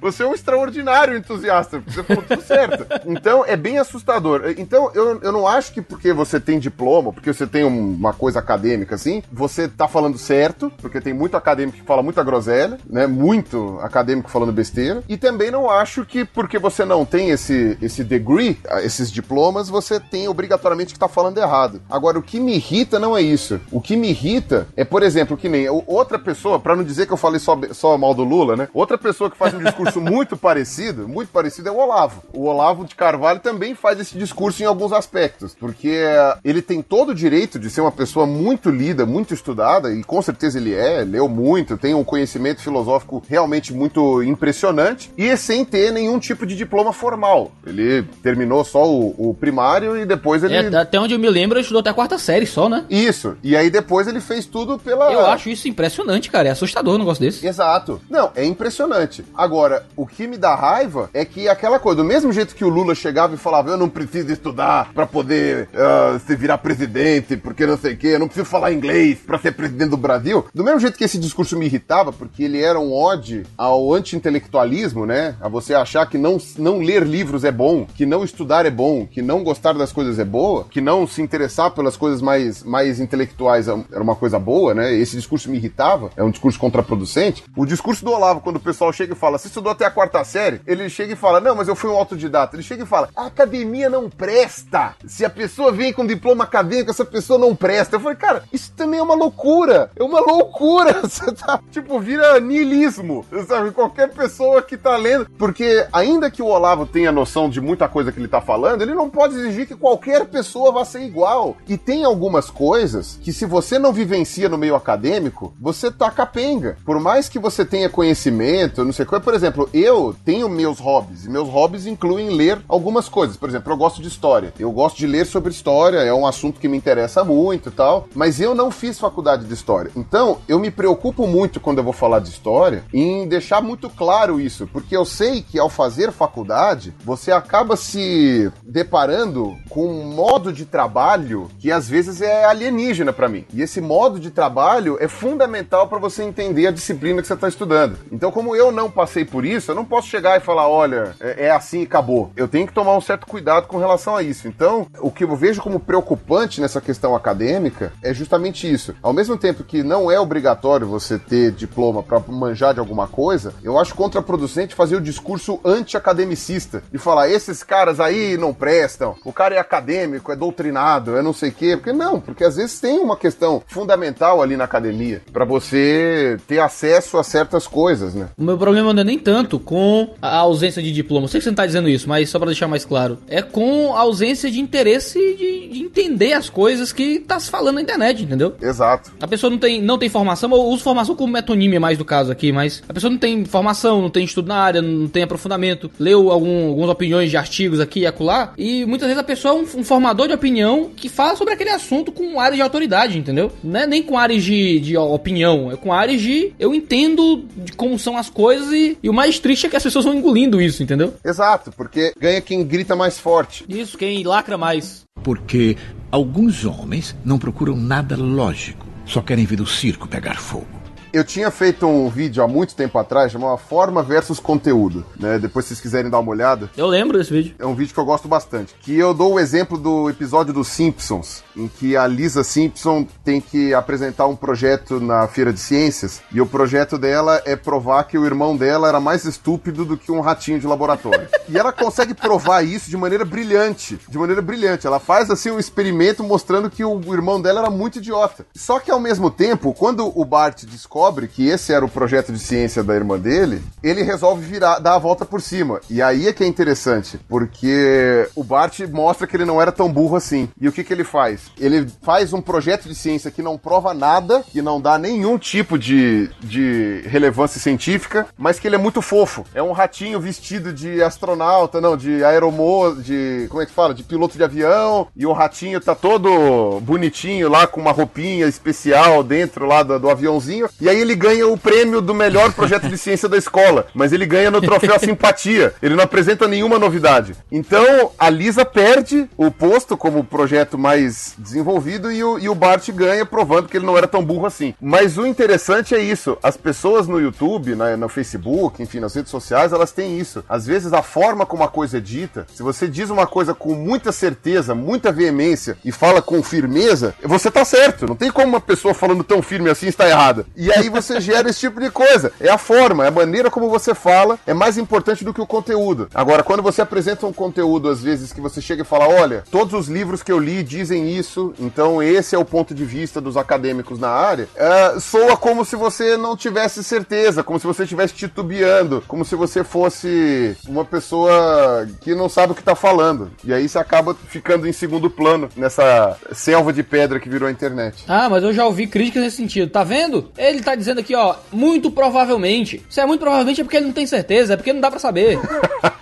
você é um extraordinário entusiasta, você falou tudo certo. Então, é bem assustador. Então, eu, eu não acho que porque você tem diploma, porque você tem uma coisa acadêmica assim, você tá falando certo, porque tem muito acadêmico que fala muita groselha, né? Muito acadêmico falando besteira. E também não acho que porque você não tem esse, esse degree, esses diplomas, você tem obrigatoriamente que tá falando errado. Agora, o que me irrita não é isso. O que me irrita é, por exemplo, que nem outra pessoa, para não dizer que eu falei só, só mal do Lula, né? Outra pessoa que faz um discurso muito parecido, muito parecido é o Olavo. O Olavo de Carvalho também faz esse discurso em alguns aspectos, porque ele tem todo o direito de ser uma pessoa muito lida, muito estudada, e com certeza ele é, leu muito, tem um conhecimento filosófico realmente muito impressionante, e sem ter nenhum tipo de diploma formal. Ele terminou só o, o primário e depois ele. É, até onde eu me lembro, ele estudou até a quarta série só, né? Isso. E aí depois ele fez tudo pela. Eu acho isso impressionante, cara. É assustador um negócio desse. Exato. Não, é impressionante. Agora, o que me dá raiva é que aquela coisa, do mesmo jeito que o Lula chegava e falava, eu não preciso estudar para poder uh, se virar presidente, porque não sei o quê, eu não preciso falar inglês para ser presidente do Brasil. Do mesmo jeito que esse discurso me irritava, porque ele era um ode ao anti-intelectualismo, né? A você achar que não, não ler livros é bom, que não estudar é bom, que não gostar das coisas é boa, que não se interessar pelas coisas mais, mais intelectuais é era uma coisa boa, né? Esse discurso me irritava, é um discurso contraproducente o discurso do Olavo, quando o pessoal chega e fala, você estudou até a quarta série, ele chega e fala, não, mas eu fui um autodidata. Ele chega e fala, a academia não presta. Se a pessoa vem com diploma acadêmico, essa pessoa não presta. Eu falei, cara, isso também é uma loucura. É uma loucura. Você tá, tipo, vira niilismo, sabe? Qualquer pessoa que tá lendo. Porque ainda que o Olavo tenha noção de muita coisa que ele tá falando, ele não pode exigir que qualquer pessoa vá ser igual. E tem algumas coisas que se você não vivencia no meio acadêmico, você tá capenga. Por mais que você tenha conhecimento, não sei qual. Por exemplo, eu tenho meus hobbies. E meus hobbies incluem ler algumas coisas. Por exemplo, eu gosto de história. Eu gosto de ler sobre história, é um assunto que me interessa muito e tal. Mas eu não fiz faculdade de história. Então, eu me preocupo muito quando eu vou falar de história em deixar muito claro isso. Porque eu sei que ao fazer faculdade, você acaba se deparando com um modo de trabalho que às vezes é alienígena para mim. E esse modo de trabalho é fundamental para você entender a disciplina que você está estudando. Então, como eu não passei por isso, eu não posso chegar e falar, olha, é, é assim e acabou. Eu tenho que tomar um certo cuidado com relação a isso. Então, o que eu vejo como preocupante nessa questão acadêmica é justamente isso. Ao mesmo tempo que não é obrigatório você ter diploma para manjar de alguma coisa, eu acho contraproducente fazer o discurso anti-academicista e falar esses caras aí não prestam, o cara é acadêmico, é doutrinado, é não sei o quê. Porque não, porque às vezes tem uma questão fundamental ali na academia para você ter acesso a certas coisas, né? O meu problema não é nem tanto com a ausência de diploma. Eu sei que você não tá dizendo isso, mas só para deixar mais claro. É com a ausência de interesse de, de, entender as coisas que tá se falando na internet, entendeu? Exato. A pessoa não tem, não tem formação, eu uso formação como metonímia mais do caso aqui, mas a pessoa não tem formação, não tem estudo na área, não tem aprofundamento, leu algum, algumas opiniões de artigos aqui e acolá, e muitas vezes a pessoa é um, um formador de opinião que fala sobre aquele assunto com áreas de autoridade, entendeu? Não é nem com áreas de, de opinião, é com áreas de eu entendo de como são as coisas e, e o mais triste é que as pessoas vão engolindo isso, entendeu? Exato, porque ganha quem grita mais forte. Isso, quem lacra mais. Porque alguns homens não procuram nada lógico, só querem ver o circo pegar fogo. Eu tinha feito um vídeo há muito tempo atrás, chamado Forma versus Conteúdo, né? Depois se vocês quiserem dar uma olhada. Eu lembro desse vídeo. É um vídeo que eu gosto bastante. Que eu dou o exemplo do episódio dos Simpsons, em que a Lisa Simpson tem que apresentar um projeto na Feira de Ciências, e o projeto dela é provar que o irmão dela era mais estúpido do que um ratinho de laboratório. e ela consegue provar isso de maneira brilhante, de maneira brilhante. Ela faz assim um experimento mostrando que o irmão dela era muito idiota. Só que ao mesmo tempo, quando o Bart descobre que esse era o projeto de ciência da irmã dele, ele resolve virar, dar a volta por cima. E aí é que é interessante, porque o Bart mostra que ele não era tão burro assim. E o que, que ele faz? Ele faz um projeto de ciência que não prova nada, que não dá nenhum tipo de, de relevância científica, mas que ele é muito fofo. É um ratinho vestido de astronauta, não, de aeromô, de. como é que fala? De piloto de avião, e o ratinho tá todo bonitinho lá com uma roupinha especial dentro lá do, do aviãozinho. E aí ele ganha o prêmio do melhor projeto de ciência da escola, mas ele ganha no troféu simpatia. Ele não apresenta nenhuma novidade. Então a Lisa perde o posto como projeto mais desenvolvido e o, e o Bart ganha, provando que ele não era tão burro assim. Mas o interessante é isso: as pessoas no YouTube, na, no Facebook, enfim, nas redes sociais, elas têm isso. Às vezes a forma como a coisa é dita, se você diz uma coisa com muita certeza, muita veemência e fala com firmeza, você tá certo. Não tem como uma pessoa falando tão firme assim está errada. E aí você gera esse tipo de coisa. É a forma, é a maneira como você fala, é mais importante do que o conteúdo. Agora, quando você apresenta um conteúdo, às vezes, que você chega e fala: olha, todos os livros que eu li dizem isso, então esse é o ponto de vista dos acadêmicos na área, é, soa como se você não tivesse certeza, como se você estivesse titubeando, como se você fosse uma pessoa que não sabe o que está falando. E aí você acaba ficando em segundo plano nessa selva de pedra que virou a internet. Ah, mas eu já ouvi críticas nesse sentido. Tá vendo? Ele tá dizendo aqui, ó, muito provavelmente. Se é muito provavelmente é porque ele não tem certeza, é porque não dá para saber.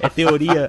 é teoria.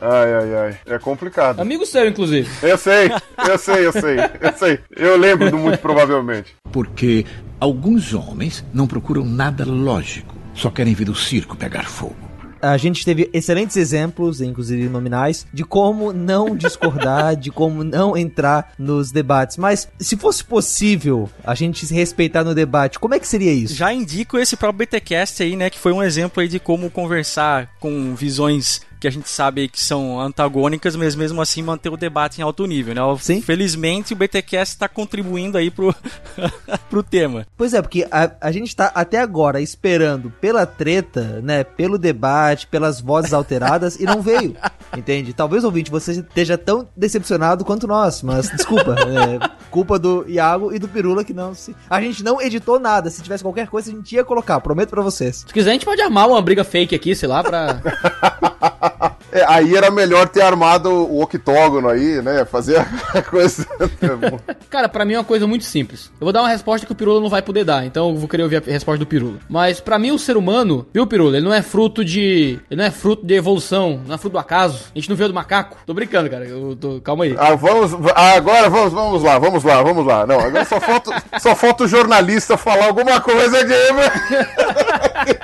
Ai, ai, ai. É complicado. Amigo seu, inclusive. Eu sei, eu sei, eu sei, eu sei. Eu lembro do muito provavelmente. Porque alguns homens não procuram nada lógico, só querem ver o circo pegar fogo a gente teve excelentes exemplos, inclusive nominais, de como não discordar, de como não entrar nos debates. Mas se fosse possível a gente se respeitar no debate, como é que seria isso? Já indico esse próprio BTcast aí, né, que foi um exemplo aí de como conversar com visões que a gente sabe que são antagônicas, mas mesmo assim manter o debate em alto nível, né? Sim. Felizmente o BTcast está contribuindo aí pro, pro tema. Pois é, porque a, a gente tá até agora esperando pela treta, né? Pelo debate, pelas vozes alteradas e não veio. Entende? Talvez ouvinte você esteja tão decepcionado quanto nós, mas desculpa. é culpa do Iago e do Pirula que não se. A gente não editou nada. Se tivesse qualquer coisa, a gente ia colocar, prometo pra vocês. Se quiser, a gente pode armar uma briga fake aqui, sei lá, pra. É, aí era melhor ter armado o octógono aí, né? Fazer a coisa. Cara, pra mim é uma coisa muito simples. Eu vou dar uma resposta que o Pirula não vai poder dar, então eu vou querer ouvir a resposta do Pirula. Mas pra mim o ser humano, viu, Pirula? Ele não é fruto de. Ele não é fruto de evolução, não é fruto do acaso. A gente não veio do macaco. Tô brincando, cara. Eu tô... Calma aí. Ah, vamos. ah, agora vamos, vamos lá, vamos lá, vamos lá. Não, agora só falta, só falta o jornalista falar alguma coisa, gamer.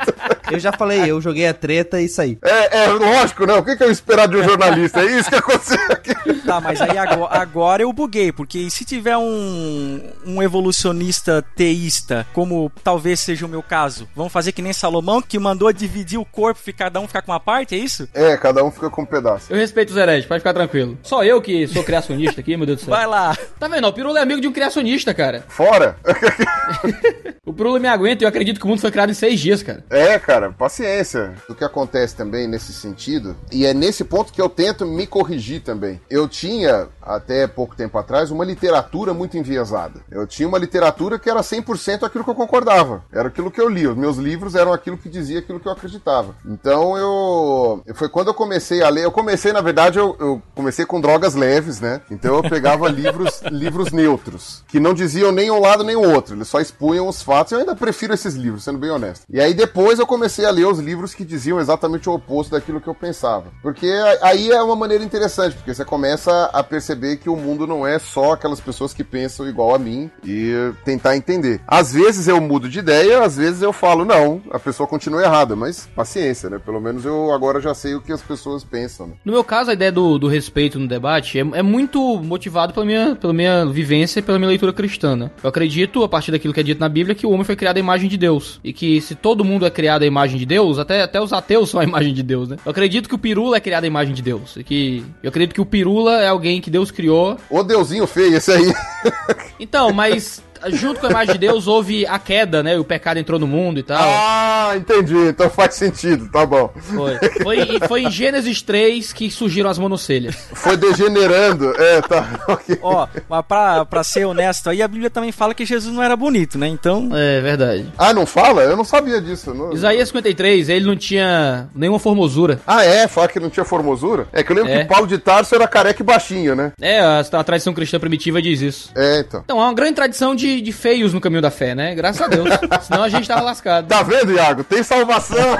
Eu já falei, eu joguei a treta e saí. É, é lógico, né? O que, que eu esperar de um jornalista? É isso que aconteceu aqui. Tá, mas aí agora, agora eu buguei, porque se tiver um, um evolucionista teísta, como talvez seja o meu caso, vamos fazer que nem Salomão, que mandou dividir o corpo e cada um ficar com uma parte, é isso? É, cada um fica com um pedaço. Eu respeito os hereges, pode ficar tranquilo. Só eu que sou criacionista aqui, meu Deus do céu. Vai lá. Tá vendo? O Pirula é amigo de um criacionista, cara. Fora? O Pirula me aguenta e eu acredito que o mundo foi criado em seis dias, cara. É, cara, paciência. O que acontece também nesse sentido, e é nesse ponto que eu tento me corrigir também. Eu tinha, até pouco tempo atrás, uma literatura muito enviesada. Eu tinha uma literatura que era 100% aquilo que eu concordava. Era aquilo que eu li. Os meus livros eram aquilo que dizia aquilo que eu acreditava. Então eu. Foi quando eu comecei a ler. Eu comecei, na verdade, eu, eu comecei com drogas leves, né? Então eu pegava livros, livros neutros, que não diziam nem um lado nem o outro. Eles só expunham os fatos. Eu ainda prefiro esses livros, sendo bem honesto. E aí depois eu comecei a ler os livros que diziam exatamente o oposto daquilo que eu pensava. Porque aí é uma maneira interessante, porque você começa a perceber que o mundo não é só aquelas pessoas que pensam igual a mim e tentar entender. Às vezes eu mudo de ideia, às vezes eu falo, não, a pessoa continua errada, mas paciência, né? Pelo menos eu agora já sei o que as pessoas pensam. Né? No meu caso, a ideia do, do respeito no debate é, é muito motivado pela minha, pela minha vivência e pela minha leitura cristã. né? Eu acredito, a partir daquilo que é dito na Bíblia, que o homem foi criado à imagem de Deus. E que se todo mundo é criado à imagem de Deus, até, até os ateus são a imagem de Deus, né? Eu acredito que o pirula é criado à imagem de Deus. E que eu acredito que o pirula é alguém que Deus criou. Ô Deusinho feio, esse aí. Então, mas junto com a imagem de Deus houve a queda, né? O pecado entrou no mundo e tal. ah, entendi. Então faz sentido, tá bom. Foi. Foi, e foi em Gênesis 3 que surgiram as monocelhas. Foi degenerando. É, tá. ok. Ó, mas pra, pra ser honesto aí, a Bíblia também fala que Jesus não era bonito, né? Então. É verdade. Ah, não fala? Eu não sabia disso. Não... Isaías 53, ele não tinha nenhuma formosura. Ah, é? Fala que não tinha formosura? É que eu lembro É. que Paulo de Tarso era careca e baixinho, né? É, a, a tradição cristã primitiva diz isso. É, então. Então, há uma grande tradição de, de feios no caminho da fé, né? Graças a Deus. Senão a gente tava lascado. Tá vendo, Iago? Tem salvação.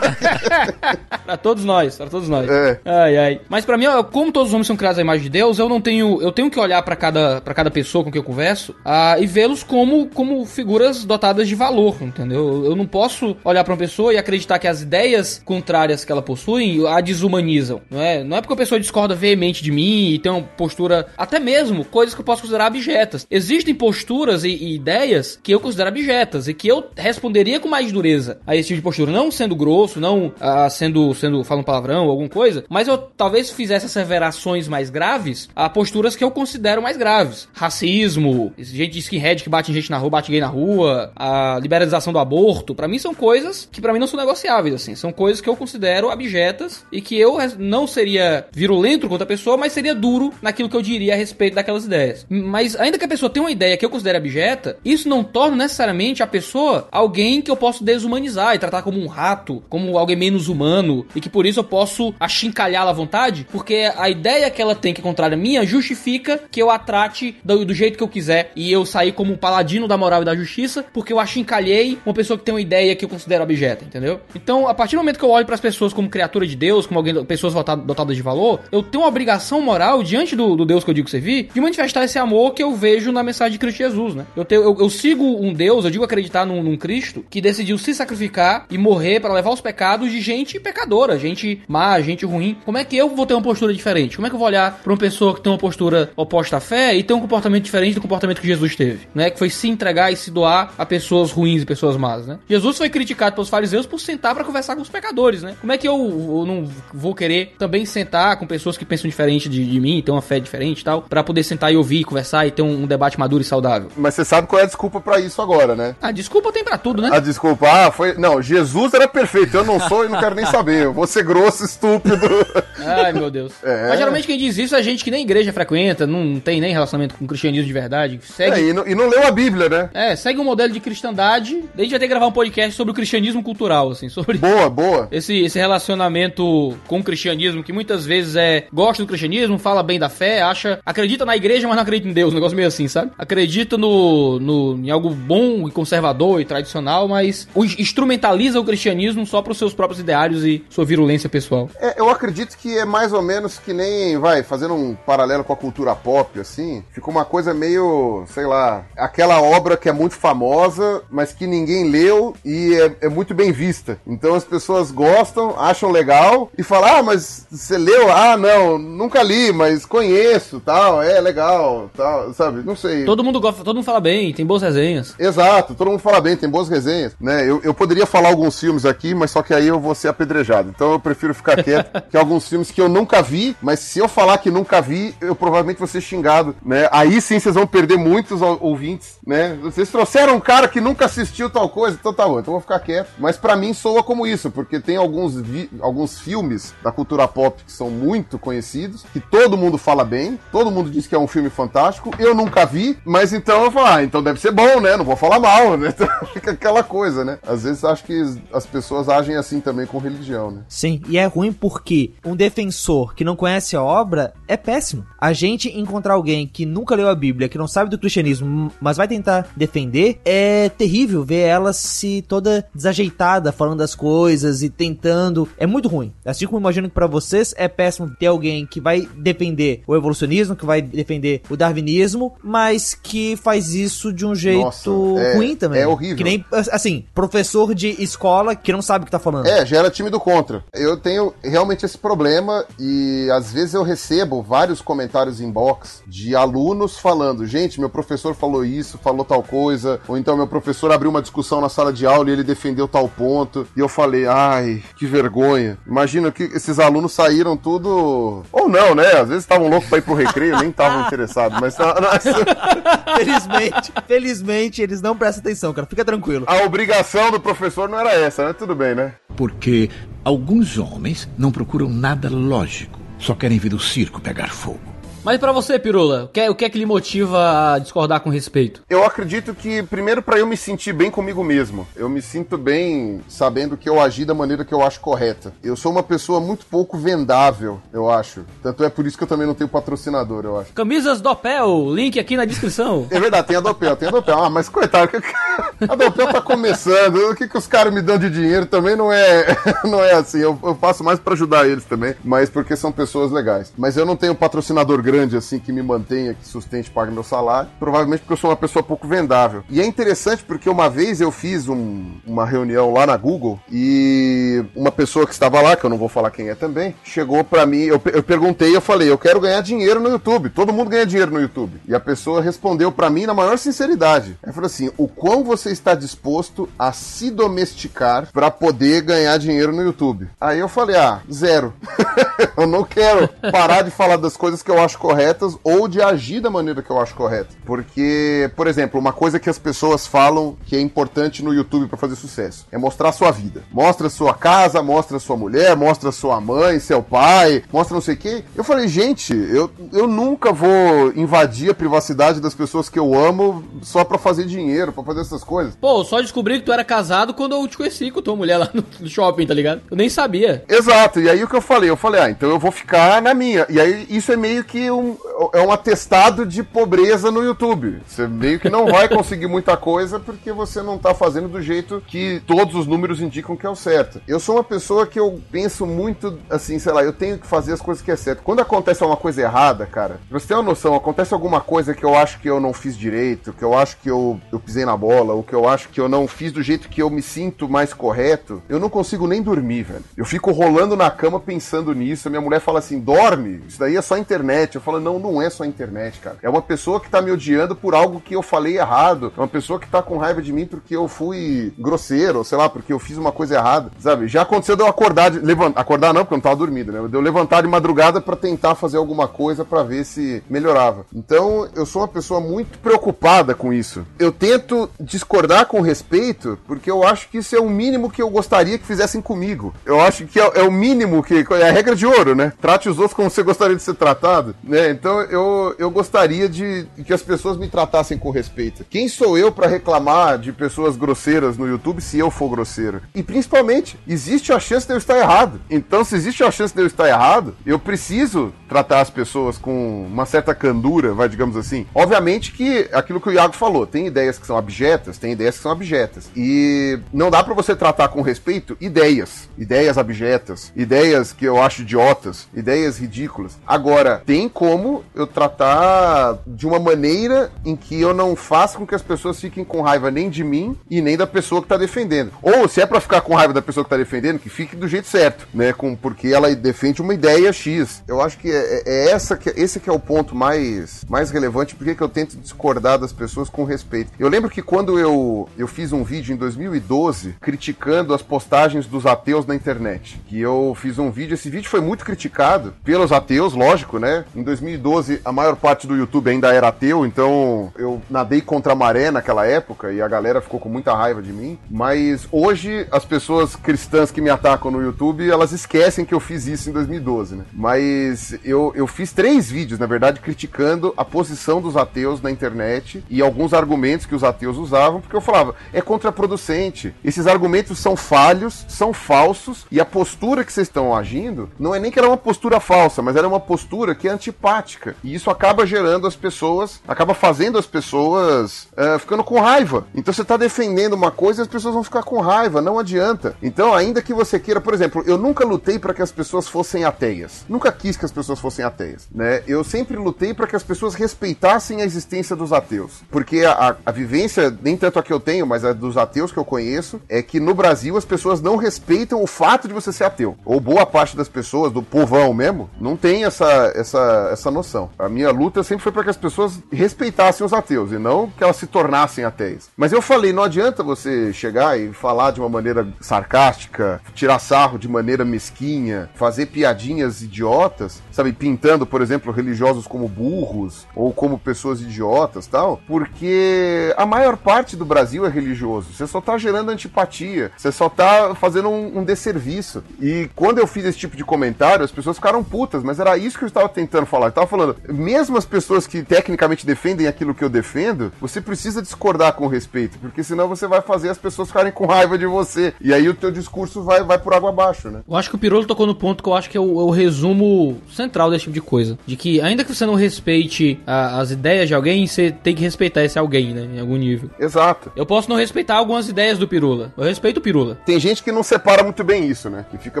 pra todos nós, pra todos nós. É. Ai, ai. Mas pra mim, como todos os homens são criados à imagem de Deus, eu não tenho. Eu tenho que olhar pra cada, pra cada pessoa com quem eu converso ah, e vê-los como, como figuras dotadas de valor, entendeu? Eu não posso olhar pra uma pessoa e acreditar que as ideias contrárias que ela possui a desumanizam, não é? Não é porque a pessoa discorda veemente de mim e tem uma postura, até mesmo coisas que eu posso considerar abjetas. Existem posturas e, e ideias que eu considero abjetas e que eu responderia com mais dureza a esse tipo de postura, não sendo grosso, não ah, sendo, sendo falando palavrão ou alguma coisa, mas eu talvez fizesse asseverações mais graves a posturas que eu considero mais graves. Racismo, gente de skinhead que bate gente na rua, bate gay na rua, a liberalização do aborto, pra mim são coisas que pra mim não são negociáveis, assim, são coisas que eu considero abjetas e que eu não seria virulento contra a pessoa, mas seria duro naquilo que eu diria a respeito daquelas ideias. Mas ainda que a pessoa tenha uma ideia que eu considero abjeta, isso não torna necessariamente a pessoa alguém que eu posso desumanizar e tratar como um rato, como alguém menos humano, e que por isso eu posso achincalhá-la à vontade, porque a ideia que ela tem que é contrária minha justifica que eu a trate do, do jeito que eu quiser e eu sair como um paladino da moral e da justiça, porque eu achincalhei uma pessoa que tem uma ideia que eu considero abjeta, entendeu? Então, a partir do momento que eu olho para as pessoas como criatura de Deus, como alguém, pessoas dotadas de valor, eu tenho uma obrigação moral diante do, do Deus que eu digo servir, de manifestar esse amor que eu vejo na mensagem de Cristo Jesus, né? Eu, tenho, eu, eu sigo um Deus, eu digo acreditar num, num Cristo que decidiu se sacrificar e morrer para levar os pecados de gente pecadora, gente má, gente ruim. Como é que eu vou ter uma postura diferente? Como é que eu vou olhar pra uma pessoa que tem uma postura oposta à fé e tem um comportamento diferente do comportamento que Jesus teve, né? Que foi se entregar e se doar a pessoas ruins e pessoas más, né? Jesus foi criticado pelos fariseus por sentar para conversar com os pecadores, né? Como é que eu, eu, não vou querer também sentar com pessoas que pensam diferente de, de mim, têm uma fé diferente e tal, para poder sentar e ouvir, conversar e ter um, um, debate maduro e saudável? Mas você sabe qual é a desculpa para isso agora, né? A desculpa tem para tudo, né? A desculpa, ah, foi. Não, Jesus era perfeito, eu não sou e não quero nem saber. Eu vou ser grosso, estúpido. Ai, meu Deus. É. Mas geralmente quem diz isso é gente que nem igreja frequenta, não tem nem relacionamento com o cristianismo de verdade. Segue... É, e, não, e não leu a Bíblia, né? É, segue um modelo de cristandade. A gente vai ter que gravar um podcast sobre o cristianismo cultural, assim, sobre. Boa, boa. Esse, esse relacionamento com o cristianismo, que muitas vezes é. gosta do cristianismo, fala bem da fé, acha. acredita na igreja, mas não acredita em Deus. Um negócio meio assim, sabe? Acredita no, no, em algo bom e conservador e tradicional, mas instrumentaliza o cristianismo só para os seus próprios ideários e sua virulência pessoal. É, eu acredito que é mais ou menos que nem, vai, fazendo um paralelo com a cultura pop, assim, ficou uma coisa meio, sei lá, aquela obra que é muito famosa, mas que ninguém leu e é, é muito bem vista. Então as pessoas gostam, acham legal e falam, ah, mas você leu? Ah, não, nunca li, mas conheço, tal, é legal, tal, sabe? Não sei. Todo mundo gosta, todo mundo fala bem, tem boas resenhas. Exato, todo mundo fala bem, tem boas resenhas, né? Eu, eu poderia falar alguns filmes aqui, mas só que aí eu vou ser apedrejado. Então eu prefiro ficar quieto, que alguns filmes que eu nunca vi, mas se eu falar que nunca vi, eu provavelmente vou ser xingado, né? Aí sim vocês vão perder muitos ouvintes, né? Vocês trouxeram um cara que nunca assistiu tal coisa, então tá bom, então eu vou ficar quieto. Mas para mim soa como isso, porque tem alguns, alguns filmes da cultura pop que são muito conhecidos, que todo mundo fala bem, todo mundo diz que é um filme fantástico, eu nunca vi, mas então eu falo, ah, então deve ser bom, né? Não vou falar mal, né? Então fica aquela coisa, né? Às vezes acho que as pessoas agem assim também com religião, né? Sim, e é ruim porque um defensor que não conhece a obra é péssimo. A gente encontrar alguém que nunca leu a Bíblia, que não sabe do cristianismo, mas vai tentar defender, é terrível ver ela se toda desajeitada, falando das coisas e tentando. É muito ruim. Assim como imagino que para vocês é péssimo ter alguém que vai defender o evolucionismo, que vai defender o darwinismo, mas que faz isso de um jeito Nossa, é, ruim também. É horrível. Que nem, assim, professor de escola que não sabe o que tá falando. É, gera time do contra. Eu tenho realmente esse problema e às vezes eu recebo vários comentários inbox de alunos falando: gente, meu professor falou isso, falou tal coisa, ou então meu professor abriu uma discussão na sala de aula e ele defendeu tal ponto, e eu falei: ai, que vergonha. Imagina que esses alunos saíram tudo. Ou não, né? Às vezes estavam loucos pra ir pro recreio, nem estavam interessados, mas. felizmente, felizmente eles não prestam atenção, cara. Fica tranquilo. A obrigação do professor não era essa, né? Tudo bem, né? Porque alguns homens não procuram nada lógico, só querem ver o circo pegar fogo. Mas para você, Pirula, o que, é, o que é que lhe motiva a discordar com respeito? Eu acredito que, primeiro, para eu me sentir bem comigo mesmo. Eu me sinto bem sabendo que eu agi da maneira que eu acho correta. Eu sou uma pessoa muito pouco vendável, eu acho. Tanto é por isso que eu também não tenho patrocinador, eu acho. Camisas Dopel, link aqui na descrição. É verdade, tem a Dopel, tem a Dopel. Ah, mas coitado, a Dopel tá começando. O que, que os caras me dão de dinheiro também não é, não é assim. Eu, eu faço mais para ajudar eles também, mas porque são pessoas legais. Mas eu não tenho patrocinador grande grande assim que me mantenha, que sustente, pague meu salário. Provavelmente porque eu sou uma pessoa pouco vendável. E é interessante porque uma vez eu fiz um, uma reunião lá na Google e uma pessoa que estava lá, que eu não vou falar quem é também, chegou para mim, eu, eu perguntei, eu falei, eu quero ganhar dinheiro no YouTube. Todo mundo ganha dinheiro no YouTube. E a pessoa respondeu para mim na maior sinceridade. Ela falou assim: "O quão você está disposto a se domesticar para poder ganhar dinheiro no YouTube?" Aí eu falei: "Ah, zero. eu não quero parar de falar das coisas que eu acho corretas ou de agir da maneira que eu acho correta. Porque, por exemplo, uma coisa que as pessoas falam que é importante no YouTube para fazer sucesso é mostrar a sua vida. Mostra a sua casa, mostra a sua mulher, mostra a sua mãe, seu pai, mostra não sei o quê. Eu falei, gente, eu, eu nunca vou invadir a privacidade das pessoas que eu amo só para fazer dinheiro, para fazer essas coisas. Pô, só descobri que tu era casado quando eu te conheci com tua mulher lá no shopping, tá ligado? Eu nem sabia. Exato, e aí o que eu falei? Eu falei, ah, então eu vou ficar na minha. E aí isso é meio que um, é um atestado de pobreza no YouTube. Você meio que não vai conseguir muita coisa porque você não tá fazendo do jeito que todos os números indicam que é o certo. Eu sou uma pessoa que eu penso muito assim, sei lá, eu tenho que fazer as coisas que é certo. Quando acontece uma coisa errada, cara, pra você ter uma noção, acontece alguma coisa que eu acho que eu não fiz direito, que eu acho que eu, eu pisei na bola, ou que eu acho que eu não fiz do jeito que eu me sinto mais correto, eu não consigo nem dormir, velho. Eu fico rolando na cama pensando nisso. Minha mulher fala assim: dorme, isso daí é só internet. Eu falo, não, não é só internet, cara. É uma pessoa que tá me odiando por algo que eu falei errado. É uma pessoa que tá com raiva de mim porque eu fui grosseiro, sei lá, porque eu fiz uma coisa errada. Sabe? Já aconteceu de eu acordar, de, levantar, acordar não, porque eu não tava dormindo, né? De eu levantar de madrugada para tentar fazer alguma coisa para ver se melhorava. Então, eu sou uma pessoa muito preocupada com isso. Eu tento discordar com respeito, porque eu acho que isso é o mínimo que eu gostaria que fizessem comigo. Eu acho que é, é o mínimo que. É a regra de ouro, né? Trate os outros como você gostaria de ser tratado, né? Então eu, eu gostaria de que as pessoas me tratassem com respeito. Quem sou eu para reclamar de pessoas grosseiras no YouTube se eu for grosseiro? E principalmente, existe a chance de eu estar errado. Então, se existe a chance de eu estar errado, eu preciso tratar as pessoas com uma certa candura, vai, digamos assim. Obviamente que aquilo que o Iago falou, tem ideias que são abjetas, tem ideias que são abjetas. E não dá para você tratar com respeito ideias, ideias abjetas, ideias que eu acho idiotas, ideias ridículas. Agora, tem como eu tratar de uma maneira em que eu não faça com que as pessoas fiquem com raiva nem de mim e nem da pessoa que tá defendendo. Ou se é para ficar com raiva da pessoa que tá defendendo, que fique do jeito certo, né? Com, porque ela defende uma ideia X. Eu acho que é, é essa que, esse que é o ponto mais, mais relevante, porque que eu tento discordar das pessoas com respeito. Eu lembro que quando eu, eu fiz um vídeo em 2012 criticando as postagens dos ateus na internet, que eu fiz um vídeo, esse vídeo foi muito criticado pelos ateus, lógico, né? Em 2012 a maior parte do YouTube ainda era ateu, então eu nadei contra a maré naquela época e a galera ficou com muita raiva de mim, mas hoje as pessoas cristãs que me atacam no YouTube, elas esquecem que eu fiz isso em 2012, né? Mas eu, eu fiz três vídeos, na verdade, criticando a posição dos ateus na internet e alguns argumentos que os ateus usavam, porque eu falava, é contraproducente. Esses argumentos são falhos, são falsos, e a postura que vocês estão agindo não é nem que era uma postura falsa, mas era uma postura que é antipática. E isso acaba gerando as pessoas, acaba fazendo as pessoas uh, ficando com raiva. Então você está defendendo uma coisa e as pessoas vão ficar com raiva, não adianta. Então, ainda que você queira, por exemplo, eu nunca lutei para que as pessoas fossem ateias. Nunca quis que as pessoas fossem ateias, né? Eu sempre lutei para que as pessoas respeitassem a existência dos ateus, porque a, a, a vivência, nem tanto a que eu tenho, mas a dos ateus que eu conheço, é que no Brasil as pessoas não respeitam o fato de você ser ateu. Ou boa parte das pessoas, do povão mesmo, não tem essa, essa, essa noção. A minha luta sempre foi para que as pessoas respeitassem os ateus e não que elas se tornassem ateias. Mas eu falei, não adianta você chegar e falar de uma maneira sarcástica, tirar sarro de maneira mesquinha, fazer piadinhas idiotas, sabe, pintando, por exemplo, religiosos como burros ou como pessoas idiotas, tal, porque a maior parte do Brasil é religioso. Você só tá gerando antipatia, você só tá fazendo um, um desserviço. E quando eu fiz esse tipo de comentário, as pessoas ficaram putas, mas era isso que eu estava tentando falar. Eu tava falando, mesmo as pessoas que tecnicamente defendem aquilo que eu defendo, você precisa discordar com respeito, porque senão você vai fazer as pessoas ficarem com raiva de você. E aí o teu discurso vai, vai por água abaixo, né? Eu acho que o Pirolo tocou no ponto que eu acho que é o, é o resumo central desse tipo de coisa. De que ainda que você não respeite a, as ideias de alguém, você tem que respeitar esse alguém, né? Em algum nível. Exato. Eu posso não respeitar algumas ideias do Pirula. Eu respeito o Pirula. Tem gente que não separa muito bem isso, né? Que fica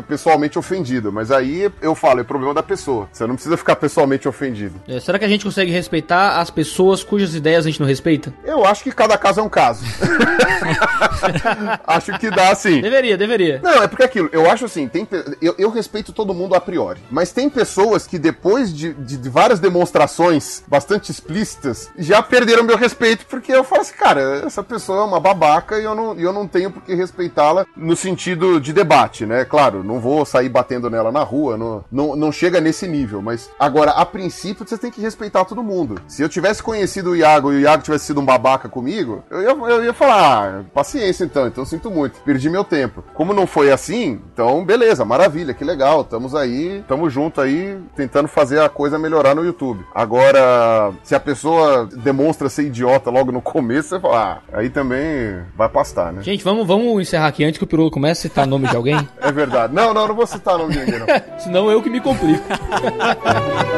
pessoalmente ofendido. Mas aí eu falo, é problema da pessoa. Você não precisa ficar pessoalmente ofendido. É, será que a gente consegue respeitar as pessoas cujas ideias a gente não respeita? Eu acho que cada caso é um caso. acho que dá sim. Deveria, deveria. Não, é porque aquilo, eu acho assim, tem, eu, eu respeito todo mundo a priori. Mas tem pessoas que depois de, de, de várias demonstrações bastante explícitas já perderam meu respeito porque eu falo assim, cara, essa pessoa é uma babaca e eu não, eu não tenho por que respeitá-la no sentido de debate, né? Claro, não vou sair batendo nela na rua, não, não, não chega nesse nível, mas agora, a princípio, você tem que respeitar todo mundo. Se eu tivesse conhecido o Iago e o Iago tivesse sido um babaca comigo, eu ia, eu ia falar, ah, paciência então, então sinto muito, perdi meu tempo. Como não foi assim, então beleza, maravilha, que legal, estamos aí, estamos junto aí, tentando fazer a coisa melhorar no YouTube. Agora, se a pessoa demonstra ser idiota logo no começo, você fala, ah, aí também vai pastar, né? Gente, vamos, vamos encerrar aqui antes que o Pirulo comece a citar nome de alguém. É verdade. Não, não, não vou citar nome de ninguém, não. Senão eu que me complico.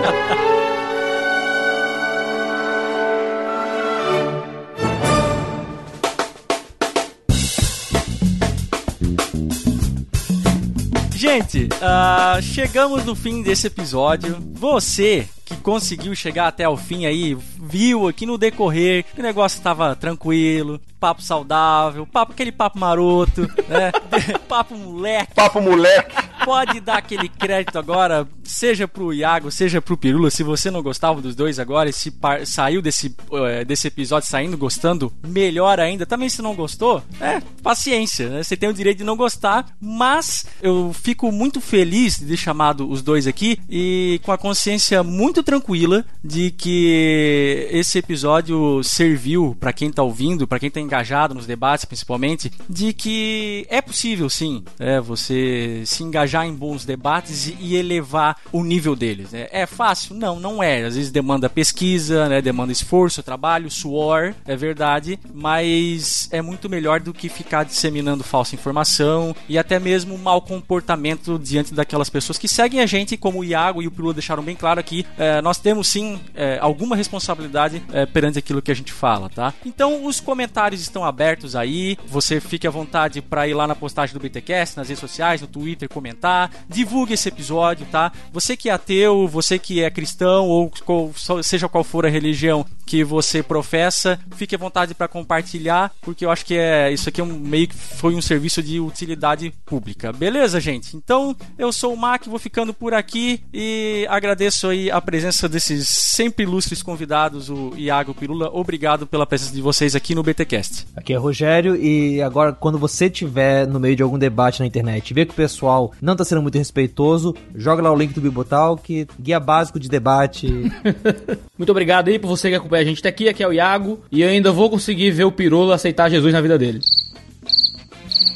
Gente, uh, chegamos no fim desse episódio. Você que conseguiu chegar até o fim aí, viu aqui no decorrer que o negócio estava tranquilo, papo saudável, papo aquele papo maroto, né? papo moleque. Papo moleque. Pode dar aquele crédito agora, seja pro Iago, seja pro Pirula, se você não gostava dos dois agora e se saiu desse, eh, desse episódio saindo gostando, melhor ainda. Também se não gostou, é, paciência, né? Você tem o direito de não gostar, mas eu fico muito feliz de ter chamado os dois aqui e com a consciência muito tranquila de que esse episódio serviu pra quem tá ouvindo, pra quem tá engajado nos debates principalmente, de que é possível sim, é, você se engajar em bons debates e, elevar o nível deles. né? É fácil? Não, não é. Às vezes demanda pesquisa, né, demanda esforço, trabalho, suor, é verdade, mas é muito melhor do que ficar disseminando falsa informação e até mesmo mau comportamento diante daquelas pessoas que seguem a gente, como o Iago e o Pirula deixaram bem claro aqui, é, nós temos sim é, alguma responsabilidade é, perante aquilo que a gente fala, tá? Então os comentários estão abertos aí, você fique à vontade para ir lá na postagem do BTcast, nas redes sociais, no Twitter, comentar, divulgue esse episódio, tá? Você que é ateu, você que é cristão ou qual- seja qual for a religião que você professa, fique à vontade para compartilhar, porque eu acho que é isso aqui é um, meio que foi um serviço de utilidade pública. Beleza, gente? Então, eu sou o Mac, vou ficando por aqui e agradeço aí a presença desses sempre ilustres convidados, o Iago Pirula. Obrigado pela presença de vocês aqui no BTcast. Aqui é Rogério e agora quando você tiver no meio de algum debate na internet e ver que o pessoal não tá sendo muito respeitoso, joga lá o link do Bibotalk, guia básico de debate. Muito obrigado aí por você que acompanha a gente até aqui. Aqui é o Iago. E eu ainda vou conseguir ver o Pirula aceitar Jesus na vida dele.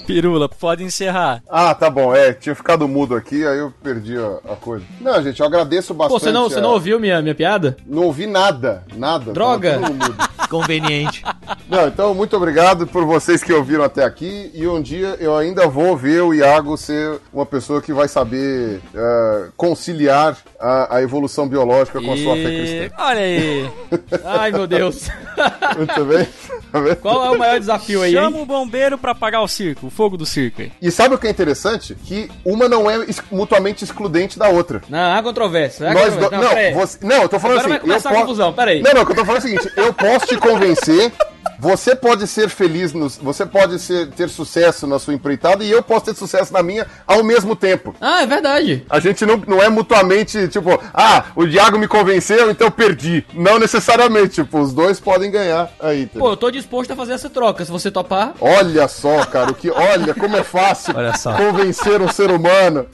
Pirula, pode encerrar. Ah, tá bom. É, tinha ficado mudo aqui, aí eu perdi a, a coisa. Não, gente, eu agradeço bastante. Pô, você não, você a- não ouviu minha, minha piada? Não ouvi nada, nada. Droga. Conveniente. Não, então, muito obrigado por vocês que ouviram até aqui. E um dia eu ainda vou ver o Iago ser uma pessoa que vai saber eh, conciliar a, a evolução biológica com a sua fé E... cristã. Olha aí. Ai, meu Deus. Muito bem? Qual é o maior desafio aí, Chama hein? o bombeiro pra apagar o circo, o fogo do circo aí. E sabe o que é interessante? Que uma não é mutuamente excludente da outra. Não, há controvérsia. Há Nós controvérsia. do... Não, não, você... não, eu tô falando Agora vai assim. começar eu a po- confusão, pera aí. Não, não, o que eu tô falando é o seguinte: eu posso te convencer. Você pode ser feliz, no, você pode ser, ter sucesso na sua empreitada e eu posso ter sucesso na minha ao mesmo tempo. Ah, é verdade. A gente não, não é mutuamente, tipo, ah, o Diago me convenceu, então eu perdi. Não necessariamente, tipo, os dois podem ganhar aí. entendeu? Pô, eu tô disposto a fazer essa troca. Se você topar. Olha só, cara, o que, olha como é fácil Olha só. convencer um ser humano.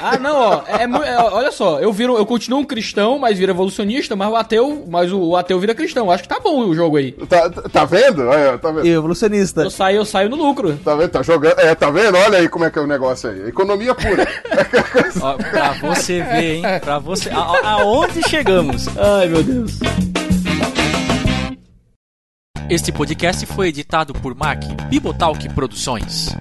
Ah, não, ó. É, é, olha só, eu viro, eu continuo um cristão, mas viro evolucionista, mas o ateu, mas o, o ateu vira cristão. Acho que tá bom o jogo aí. Tá, tá vendo? Olha, tá vendo? E evolucionista. Eu saio, eu saio no lucro. Tá vendo? Tá jogando. É, tá vendo? Olha aí como é que é o negócio aí. Economia pura. Ó, pra você ver, hein? Pra você. A, a- aonde chegamos? Ai, meu Deus. Este podcast foi editado por Mac Bibotalk Produções.